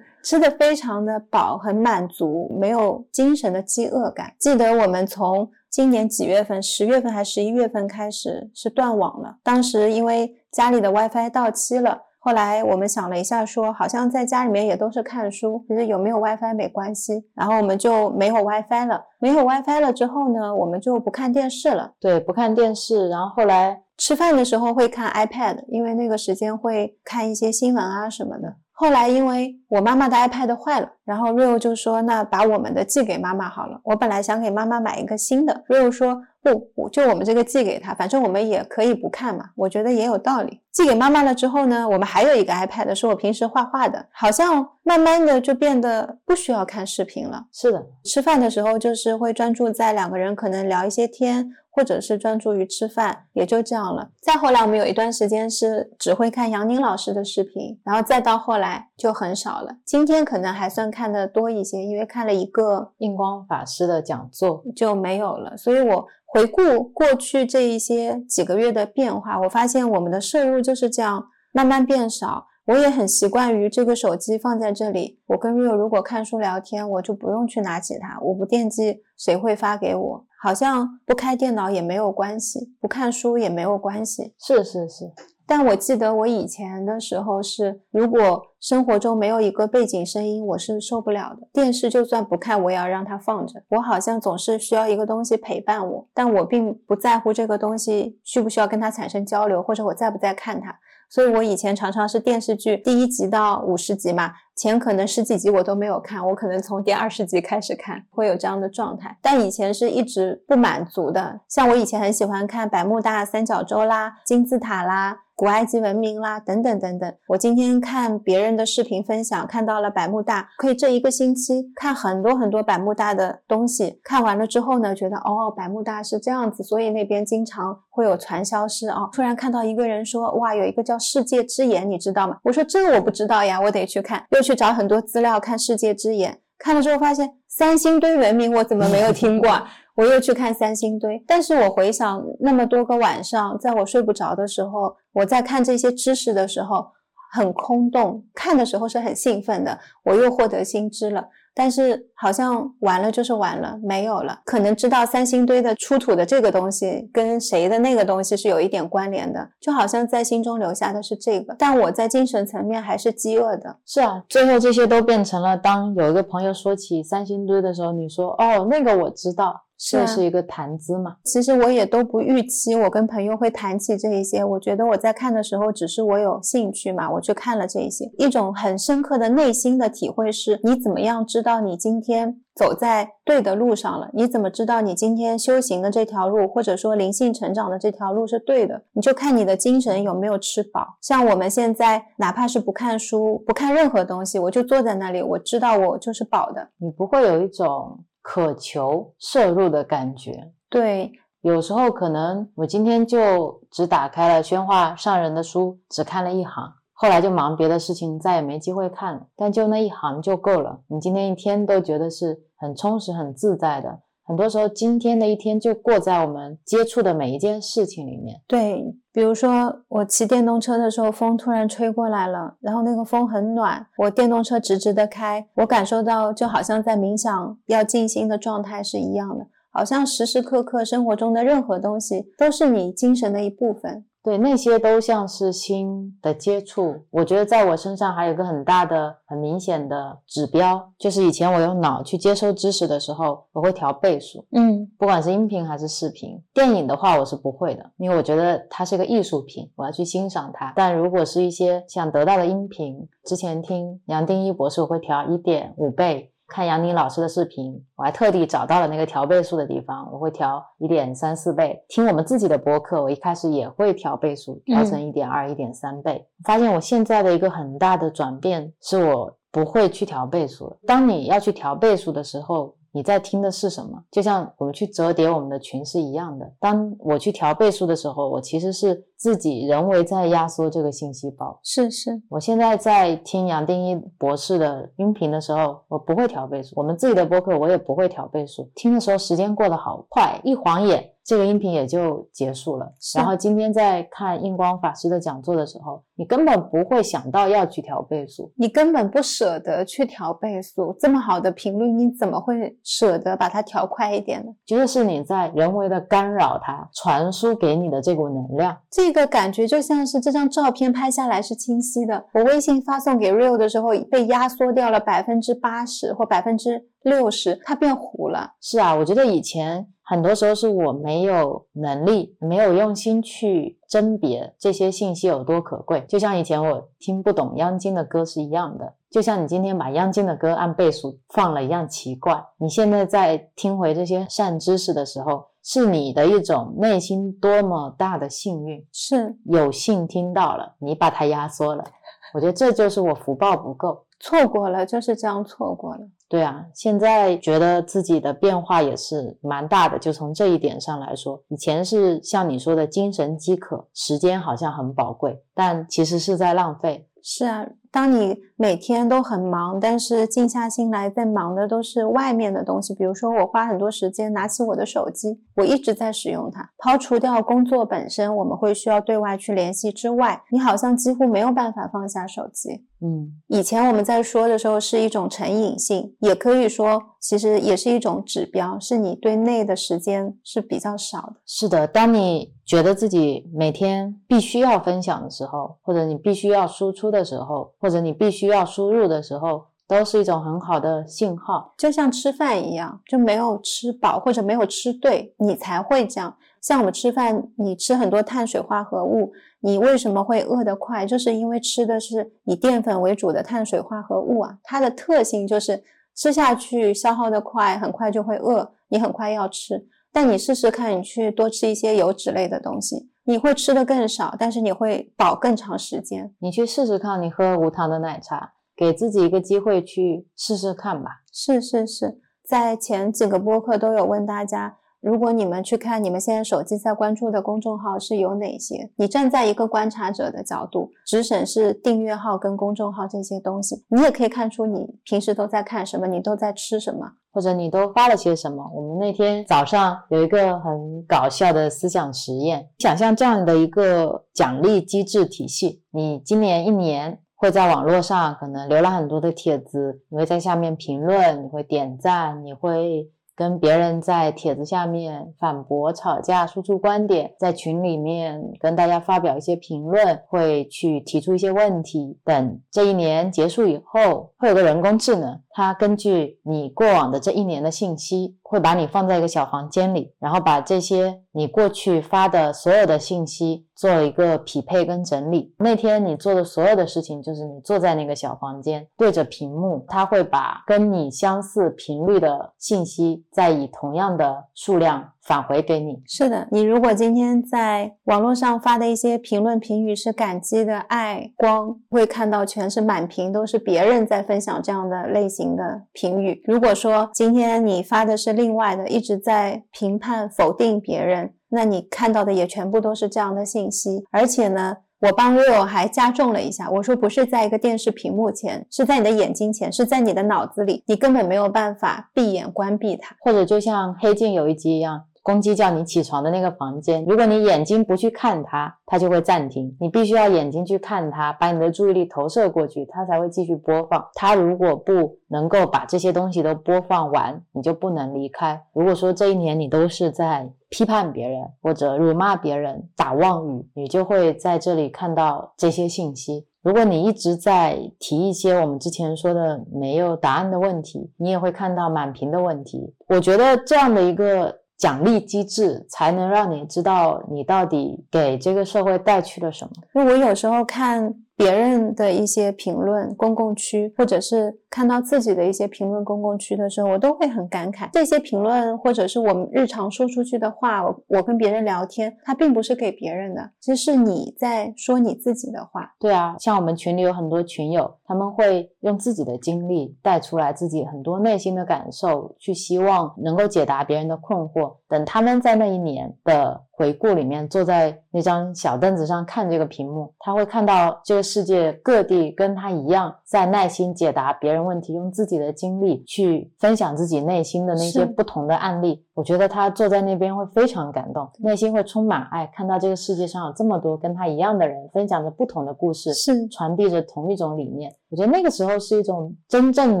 吃的非常的饱，很满足，没有精神的饥饿感。记得我们从今年几月份，十月份还十一月份开始是断网了。当时因为家里的 WiFi 到期了，后来我们想了一下说，好像在家里面也都是看书，其实有没有 WiFi 没关系。然后我们就没有 WiFi 了，没有 WiFi 了之后呢，我们就不看电视了。对，不看电视，然后后来吃饭的时候会看 iPad，因为那个时间会看一些新闻啊什么的。后来因为我妈妈的 iPad 坏了，然后 Rio 就说：“那把我们的寄给妈妈好了。”我本来想给妈妈买一个新的，Rio 说：“不，我就我们这个寄给她，反正我们也可以不看嘛。”我觉得也有道理。寄给妈妈了之后呢，我们还有一个 iPad 是我平时画画的，好像慢慢的就变得不需要看视频了。是的，吃饭的时候就是会专注在两个人可能聊一些天，或者是专注于吃饭，也就这样了。再后来，我们有一段时间是只会看杨宁老师的视频，然后再到后来就很少了。今天可能还算看的多一些，因为看了一个印光法师的讲座，就没有了。所以我回顾过去这一些几个月的变化，我发现我们的摄入就是这样慢慢变少。我也很习惯于这个手机放在这里，我跟 Rio 如果看书聊天，我就不用去拿起它，我不惦记谁会发给我，好像不开电脑也没有关系，不看书也没有关系。是是是，但我记得我以前的时候是，如果生活中没有一个背景声音，我是受不了的。电视就算不看，我也要让它放着。我好像总是需要一个东西陪伴我，但我并不在乎这个东西需不需要跟它产生交流，或者我在不在看它。所以我以前常常是电视剧第一集到五十集嘛，前可能十几集我都没有看，我可能从第二十集开始看，会有这样的状态。但以前是一直不满足的，像我以前很喜欢看百慕大三角洲啦、金字塔啦。古埃及文明啦，等等等等。我今天看别人的视频分享，看到了百慕大，可以这一个星期看很多很多百慕大的东西。看完了之后呢，觉得哦，百慕大是这样子，所以那边经常会有传销师啊。突然看到一个人说，哇，有一个叫世界之眼，你知道吗？我说这我不知道呀，我得去看，又去找很多资料看世界之眼。看了之后发现三星堆文明我怎么没有听过？我又去看三星堆，但是我回想那么多个晚上，在我睡不着的时候，我在看这些知识的时候很空洞，看的时候是很兴奋的，我又获得新知了。但是好像完了就是完了，没有了。可能知道三星堆的出土的这个东西跟谁的那个东西是有一点关联的，就好像在心中留下的是这个，但我在精神层面还是饥饿的。是啊，最后这些都变成了，当有一个朋友说起三星堆的时候，你说哦，那个我知道，这是一个谈资嘛。其实我也都不预期我跟朋友会谈起这一些，我觉得我在看的时候只是我有兴趣嘛，我去看了这一些，一种很深刻的内心的体会是，你怎么样知道你今天走在对的路上了？你怎么知道你今天修行的这条路，或者说灵性成长的这条路是对的？你就看你的精神有没有吃饱。像我们现在哪怕是不看书，不看任何东西，我就坐在那里，我知道我就是饱的。你不会有一种渴求摄入的感觉。对，有时候可能我今天就只打开了宣化上人的书，只看了一行，后来就忙别的事情，再也没机会看了。但就那一行就够了，你今天一天都觉得是很充实、很自在的。很多时候，今天的一天就过在我们接触的每一件事情里面。对，比如说我骑电动车的时候，风突然吹过来了，然后那个风很暖，我电动车直直的开，我感受到就好像在冥想要静心的状态是一样的，好像时时刻刻生活中的任何东西都是你精神的一部分。对，那些都像是新的接触。我觉得在我身上还有一个很大的、很明显的指标，就是以前我用脑去接收知识的时候，我会调倍数，嗯不管是音频还是视频。电影的话，我是不会的，因为我觉得它是一个艺术品，我要去欣赏它。但如果是一些想得到的音频，之前听杨定一博士，我会调一点五倍。看杨宁老师的视频，我还特地找到了那个调倍数的地方，我会调一点三四倍。听我们自己的播客，我一开始也会调倍数，调成一点二、一点三倍。发现我现在的一个很大的转变，是我不会去调倍数了。当你要去调倍数的时候，你在听的是什么？就像我们去折叠我们的群是一样的。当我去调倍数的时候，我其实是自己人为在压缩这个信息包。是是，我现在在听杨定一博士的音频的时候，我不会调倍数；我们自己的播客我也不会调倍数。听的时候时间过得好快，一晃眼这个音频也就结束了。然后今天在看印光法师的讲座的时候，你根本不会想到要去调倍速，你根本不舍得去调倍速，这么好的频率，你怎么会舍得把它调快一点呢？其实是你在人为的干扰它传输给你的这股能量。这个感觉就像是这张照片拍下来是清晰的，我微信发送给 Real 的时候被压缩掉了百分之八十或百分之六十，它变糊了。是啊，我觉得以前很多时候是我没有能力，没有用心去甄别这些信息有多可贵。就像以前我听不懂央金的歌是一样的，就像你今天把央金的歌按倍数放了一样奇怪。你现在在听回这些善知识的时候，是你的一种内心多么大的幸运，是有幸听到了，你把它压缩了。我觉得这就是我福报不够。错过了，就是这样错过了。对啊，现在觉得自己的变化也是蛮大的，就从这一点上来说，以前是像你说的精神饥渴，时间好像很宝贵，但其实是在浪费。是啊，当你每天都很忙，但是静下心来在忙的都是外面的东西，比如说我花很多时间拿起我的手机，我一直在使用它。抛除掉工作本身我们会需要对外去联系之外，你好像几乎没有办法放下手机。嗯，以前我们在说的时候是一种成瘾性，也可以说其实也是一种指标，是你对内的时间是比较少的。是的，当你觉得自己每天必须要分享的时候，或者你必须要输出的时候，或者你必须要输入的时候，都是一种很好的信号。就像吃饭一样，就没有吃饱或者没有吃对，你才会这样。像我们吃饭，你吃很多碳水化合物，你为什么会饿得快？就是因为吃的是以淀粉为主的碳水化合物啊，它的特性就是吃下去消耗的快，很快就会饿，你很快要吃。但你试试看，你去多吃一些油脂类的东西，你会吃的更少，但是你会饱更长时间。你去试试看，你喝无糖的奶茶，给自己一个机会去试试看吧。是是是，在前几个播客都有问大家，如果你们去看你们现在手机在关注的公众号是有哪些，你站在一个观察者的角度，只审视订阅号跟公众号这些东西，你也可以看出你平时都在看什么，你都在吃什么。或者你都发了些什么？我们那天早上有一个很搞笑的思想实验，想象这样的一个奖励机制体系，你今年一年会在网络上可能浏览很多的帖子，你会在下面评论，你会点赞，你会跟别人在帖子下面反驳、吵架、输出观点，在群里面跟大家发表一些评论，会去提出一些问题。等这一年结束以后，会有个人工智能，它根据你过往的这一年的信息，会把你放在一个小房间里，然后把这些你过去发的所有的信息做一个匹配跟整理。那天你做的所有的事情，就是你坐在那个小房间，对着屏幕，它会把跟你相似频率的信息，再以同样的数量返回给你。是的，你如果今天在网络上发的一些评论评语是感激的爱光，会看到全是满屏都是别人在分享这样的类型的评语。如果说今天你发的是另外的，一直在评判否定别人，那你看到的也全部都是这样的信息。而且呢，我帮 vivo 还加重了一下，我说不是在一个电视屏幕前，是在你的眼睛前，是在你的脑子里，你根本没有办法闭眼关闭它。或者就像黑镜有一集一样，公鸡叫你起床的那个房间，如果你眼睛不去看它，它就会暂停。你必须要眼睛去看它，把你的注意力投射过去，它才会继续播放。它如果不能够把这些东西都播放完，你就不能离开。如果说这一年你都是在批判别人或者辱骂别人、打妄语，你就会在这里看到这些信息。如果你一直在提一些我们之前说的没有答案的问题，你也会看到满屏的问题。我觉得这样的一个奖励机制，才能让你知道你到底给这个社会带去了什么。因为我有时候看别人的一些评论公共区，或者是看到自己的一些评论公共区的时候，我都会很感慨。这些评论或者是我们日常说出去的话，我我跟别人聊天，它并不是给别人的，其实是你在说你自己的话。对啊，像我们群里有很多群友，他们会用自己的经历带出来自己很多内心的感受，去希望能够解答别人的困惑。等他们在那一年的回顾里面，坐在那张小凳子上看这个屏幕，他会看到这个世界各地跟他一样，在耐心解答别人问题，用自己的经历去分享自己内心的那些不同的案例。我觉得他坐在那边会非常感动，内心会充满爱，看到这个世界上有这么多跟他一样的人，分享着不同的故事，是传递着同一种理念。我觉得那个时候是一种真正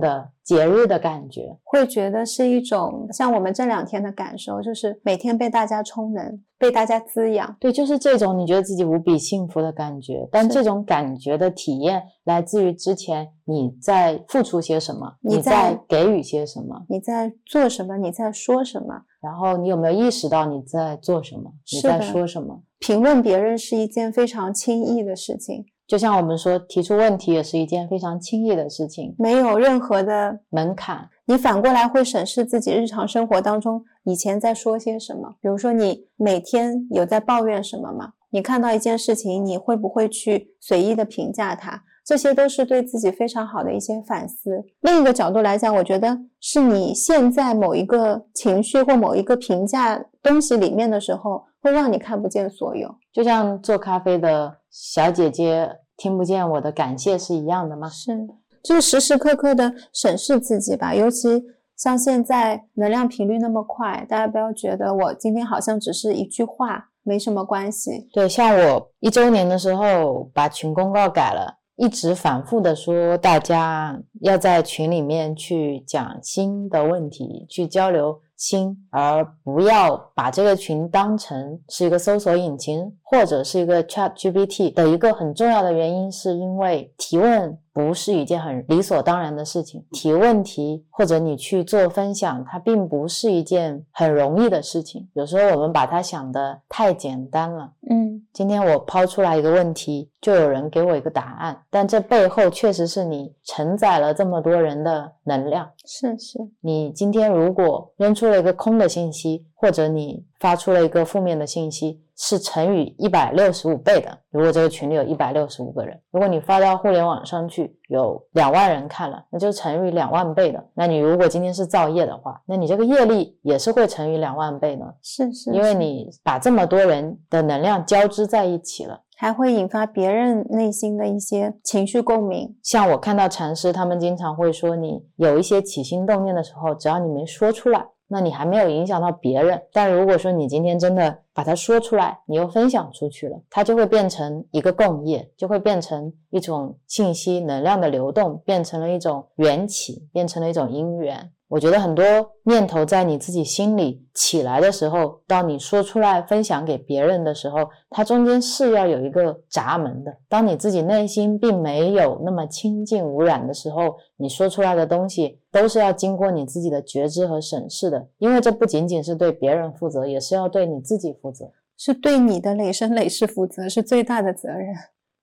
的节日的感觉。会觉得是一种像我们这两天的感受，就是每天被大家充能，被大家滋养。对，就是这种你觉得自己无比幸福的感觉，但这种感觉的体验来自于之前你在付出些什么，你在给予些什么，你在做什么？你在说什么？然后你有没有意识到你在做什么，你在说什么？评论别人是一件非常轻易的事情，就像我们说，提出问题也是一件非常轻易的事情，没有任何的。门槛。你反过来会审视自己日常生活当中以前在说些什么，比如说你每天有在抱怨什么吗？你看到一件事情，你会不会去随意的评价它？这些都是对自己非常好的一些反思。另一个角度来讲，我觉得是你现在某一个情绪或某一个评价东西里面的时候，会让你看不见所有。就像做咖啡的小姐姐听不见我的感谢是一样的吗？是，就是时时刻刻的审视自己吧。尤其像现在能量频率那么快，大家不要觉得我今天好像只是一句话，没什么关系。对，像我一周年的时候把群公告改了，一直反复的说大家要在群里面去讲新的问题，去交流轻，而不要把这个群当成是一个搜索引擎或者是一个 Chat GPT 的一个很重要的原因，是因为提问不是一件很理所当然的事情，提问题或者你去做分享，它并不是一件很容易的事情。有时候我们把它想的太简单了。嗯，今天我抛出来一个问题，就有人给我一个答案，但这背后确实是你承载了这么多人的能量。是是，你今天如果扔出了一个空的信息，或者你发出了一个负面的信息，是乘以一百六十五倍的。如果这个群里有一百六十五个人，如果你发到互联网上去，有两万人看了，那就乘以两万倍的。那你如果今天是造业的话，那你这个业力也是会乘以两万倍的，是是，因为你把这么多人的能量交织在一起了。还会引发别人内心的一些情绪共鸣。像我看到禅师他们经常会说，你有一些起心动念的时候，只要你没说出来，那你还没有影响到别人。但如果说你今天真的把它说出来，你又分享出去了，它就会变成一个共业，就会变成一种信息能量的流动，变成了一种缘起，变成了一种因缘。我觉得很多念头在你自己心里起来的时候，到你说出来分享给别人的时候，它中间是要有一个闸门的。当你自己内心并没有那么清净无染的时候，你说出来的东西都是要经过你自己的觉知和审视的，因为这不仅仅是对别人负责，也是要对你自己负责。是对你的累生累世负责，是最大的责任，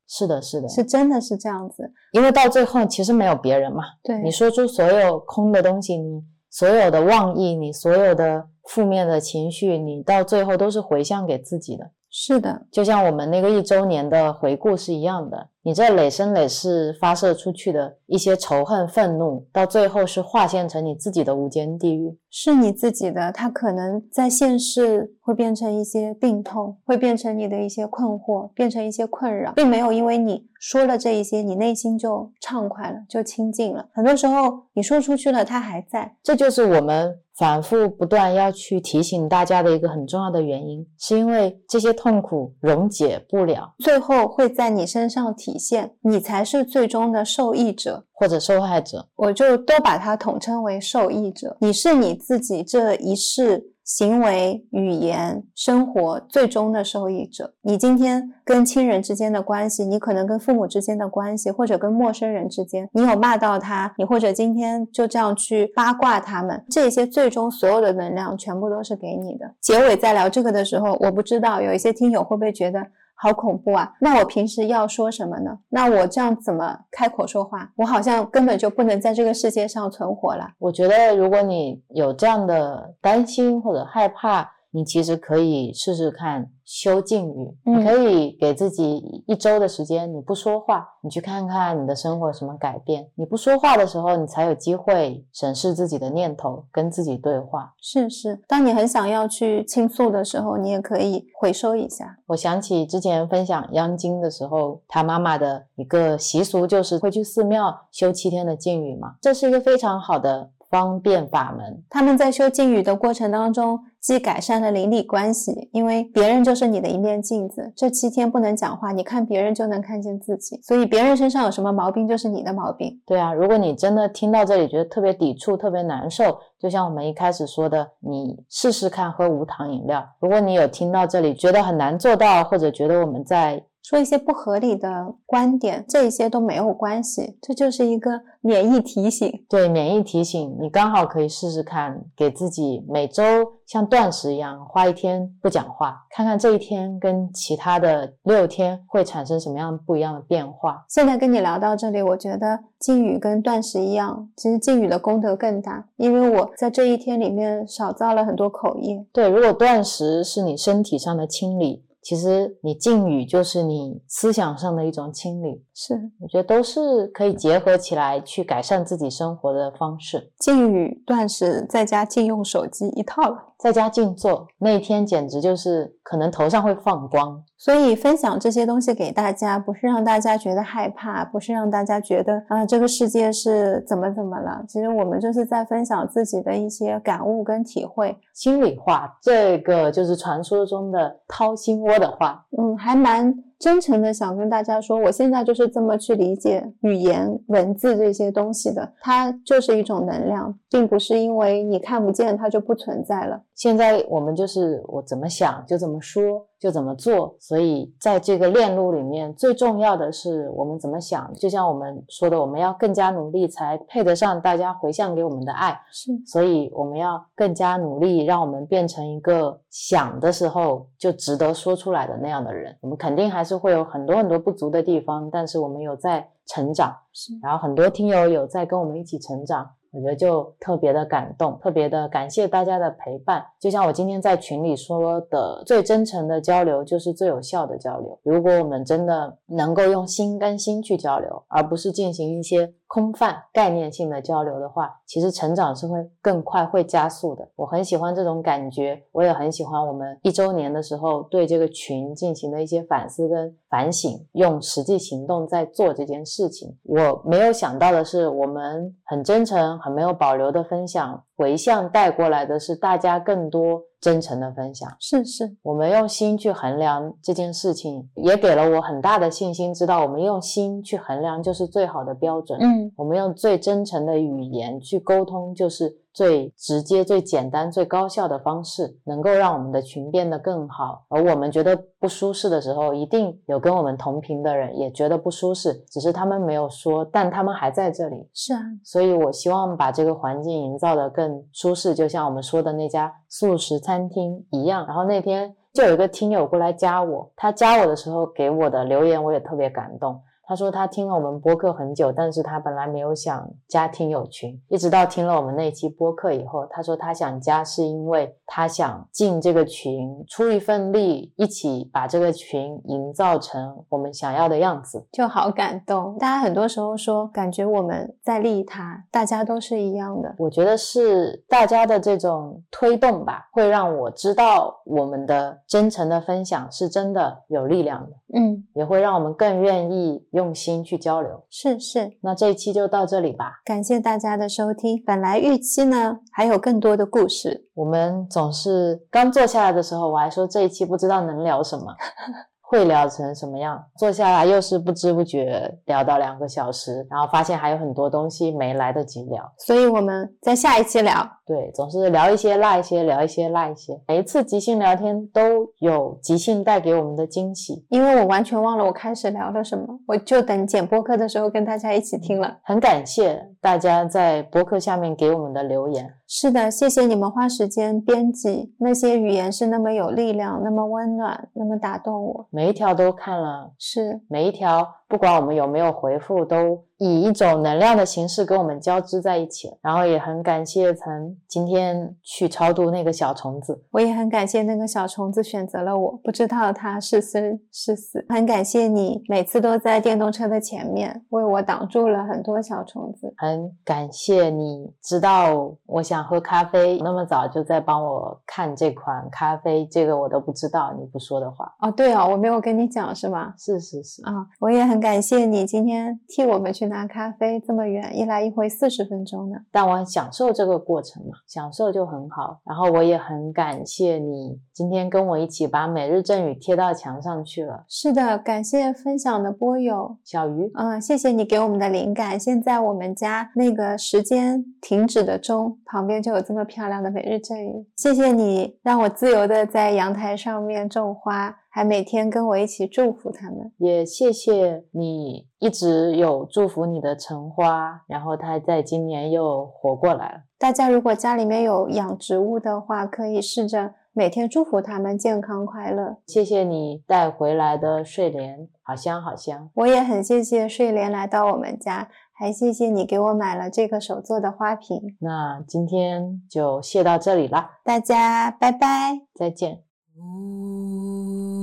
是的，是的，是真的是这样子。因为到最后其实没有别人嘛，对，你说出所有空的东西，你所有的妄意，你所有的负面的情绪，你到最后都是回向给自己的。是的，就像我们那个一周年的回顾是一样的，你这累生累世发射出去的一些仇恨、愤怒，到最后是化现成你自己的无间地狱。是你自己的，它可能在现世会变成一些病痛，会变成你的一些困惑，变成一些困扰，并没有因为你说了这一些，你内心就畅快了，就清净了。很多时候你说出去了，它还在。这就是我们反复不断要去提醒大家的一个很重要的原因，是因为这些痛苦溶解不了，最后会在你身上体现，你才是最终的受益者。或者受害者。我就都把它统称为受益者。你是你自己这一世行为、语言、生活最终的受益者。你今天跟亲人之间的关系，你可能跟父母之间的关系，或者跟陌生人之间，你有骂到他，你或者今天就这样去八卦他们，这些最终所有的能量全部都是给你的。结尾在聊这个的时候，我不知道有一些听友会不会觉得。好恐怖啊！那我平时要说什么呢？那我这样怎么开口说话？我好像根本就不能在这个世界上存活了。我觉得，如果你有这样的担心或者害怕，你其实可以试试看修静语，嗯你可以给自己一周的时间，你不说话，你去看看你的生活有什么改变。你不说话的时候，你才有机会审视自己的念头，跟自己对话。是是，当你很想要去倾诉的时候，你也可以回收一下。我想起之前分享央金的时候，他妈妈的一个习俗就是会去寺庙修七天的禁语嘛，这是一个非常好的方便法门。他们在修禁语的过程当中，既改善了邻里关系，因为别人就是你的一面镜子。这七天不能讲话，你看别人就能看见自己，所以别人身上有什么毛病就是你的毛病。对啊，如果你真的听到这里觉得特别抵触、特别难受，就像我们一开始说的，你试试看喝无糖饮料。如果你有听到这里觉得很难做到，或者觉得我们在说一些不合理的观点，这些都没有关系，这就是一个免疫提醒。对免疫提醒，你刚好可以试试看，给自己每周像断食一样，花一天不讲话，看看这一天跟其他的六天会产生什么样不一样的变化。现在跟你聊到这里，我觉得禁语跟断食一样，其实禁语的功德更大，因为我在这一天里面少造了很多口业。对，如果断食是你身体上的清理，其实你静语就是你思想上的一种清理。是我觉得都是可以结合起来去改善自己生活的方式。静语、断食，在家禁用手机一套了。在家静坐那一天，简直就是可能头上会放光。所以分享这些东西给大家，不是让大家觉得害怕，不是让大家觉得啊这个世界是怎么怎么了。其实我们就是在分享自己的一些感悟跟体会。心里话，这个就是传说中的掏心窝的话。嗯，还蛮真诚的想跟大家说，我现在就是这么去理解语言、文字这些东西的，它就是一种能量，并不是因为你看不见它就不存在了。现在我们就是我怎么想就怎么说，就怎么做。所以在这个链路里面，最重要的是我们怎么想。就像我们说的，我们要更加努力，才配得上大家回向给我们的爱。是所以我们要更加努力，让我们变成一个想的时候就值得说出来的那样的人。我们肯定还是会有很多很多不足的地方，但是我们有在成长。是，然后很多听友有在跟我们一起成长，我觉得就特别的感动，特别的感谢大家的陪伴。就像我今天在群里说的，最真诚的交流就是最有效的交流。如果我们真的能够用心跟心去交流，而不是进行一些空泛概念性的交流的话，其实成长是会更快、会加速的。我很喜欢这种感觉，我也很喜欢我们一周年的时候对这个群进行的一些反思跟反省，用实际行动在做这件事情。我没有想到的是，我们很真诚、很没有保留的分享，回向带过来的是大家更多真诚的分享。是是，我们用心去衡量这件事情，也给了我很大的信心，知道我们用心去衡量就是最好的标准。嗯，我们用最真诚的语言去沟通，就是最直接、最简单、最高效的方式，能够让我们的群变得更好。而我们觉得不舒适的时候，一定有跟我们同频的人也觉得不舒适，只是他们没有说，但他们还在这里。是啊，所以我希望把这个环境营造得更舒适，就像我们说的那家素食餐厅一样。然后那天就有一个听友过来加我，他加我的时候给我的留言我也特别感动。他说他听了我们播客很久，但是他本来没有想加听友群，一直到听了我们那期播客以后，他说他想加是因为他想进这个群，出一份力，一起把这个群营造成我们想要的样子。就好感动。大家很多时候说，感觉我们在利他，大家都是一样的。我觉得是大家的这种推动吧，会让我知道我们的真诚的分享是真的有力量的，嗯，也会让我们更愿意用心去交流。是是，那这一期就到这里吧。感谢大家的收听。本来预期呢还有更多的故事，我们总是刚坐下来的时候，我还说这一期不知道能聊什么，(laughs) 会聊成什么样。坐下来又是不知不觉聊到两个小时，然后发现还有很多东西没来得及聊。所以我们在下一期聊。对，总是聊一些落一些，聊一些落一些。每一次即兴聊天都有即兴带给我们的惊喜，因为我完全忘了我开始聊了什么，我就等剪播客的时候跟大家一起听了。很感谢大家在播客下面给我们的留言。是的，谢谢你们花时间编辑那些语言是那么有力量，那么温暖，那么打动我。每一条都看了，是每一条不管我们有没有回复，都以一种能量的形式跟我们交织在一起。然后也很感谢曾今天去超度那个小虫子。我也很感谢那个小虫子选择了我，不知道它是生是死。很感谢你每次都在电动车的前面为我挡住了很多小虫子。很感谢你知道我想喝咖啡，那么早就在帮我看这款咖啡，这个我都不知道，你不说的话。哦，对哦，我没有跟你讲是吗？是是是，啊，我也很感谢你今天替我们去拿咖啡，这么远，一来一回四十分钟呢。但我享受这个过程嘛，享受就很好。然后我也很感谢你今天跟我一起把每日赠语贴到墙上去了。是的，感谢分享的波友，小鱼，嗯，谢谢你给我们的灵感。现在我们家那个时间停止的钟旁边就有这么漂亮的每日赠语。谢谢你让我自由的在阳台上面种花，还每天跟我一起祝福他们。也谢谢你一直有祝福你的橙花，然后它在今年又活过来了。大家如果家里面有养植物的话，可以试着每天祝福他们健康快乐。谢谢你带回来的睡莲，好香好香。我也很谢谢睡莲来到我们家，还谢谢你给我买了这个手做的花瓶。那今天就谢到这里了，大家拜拜。再见。Om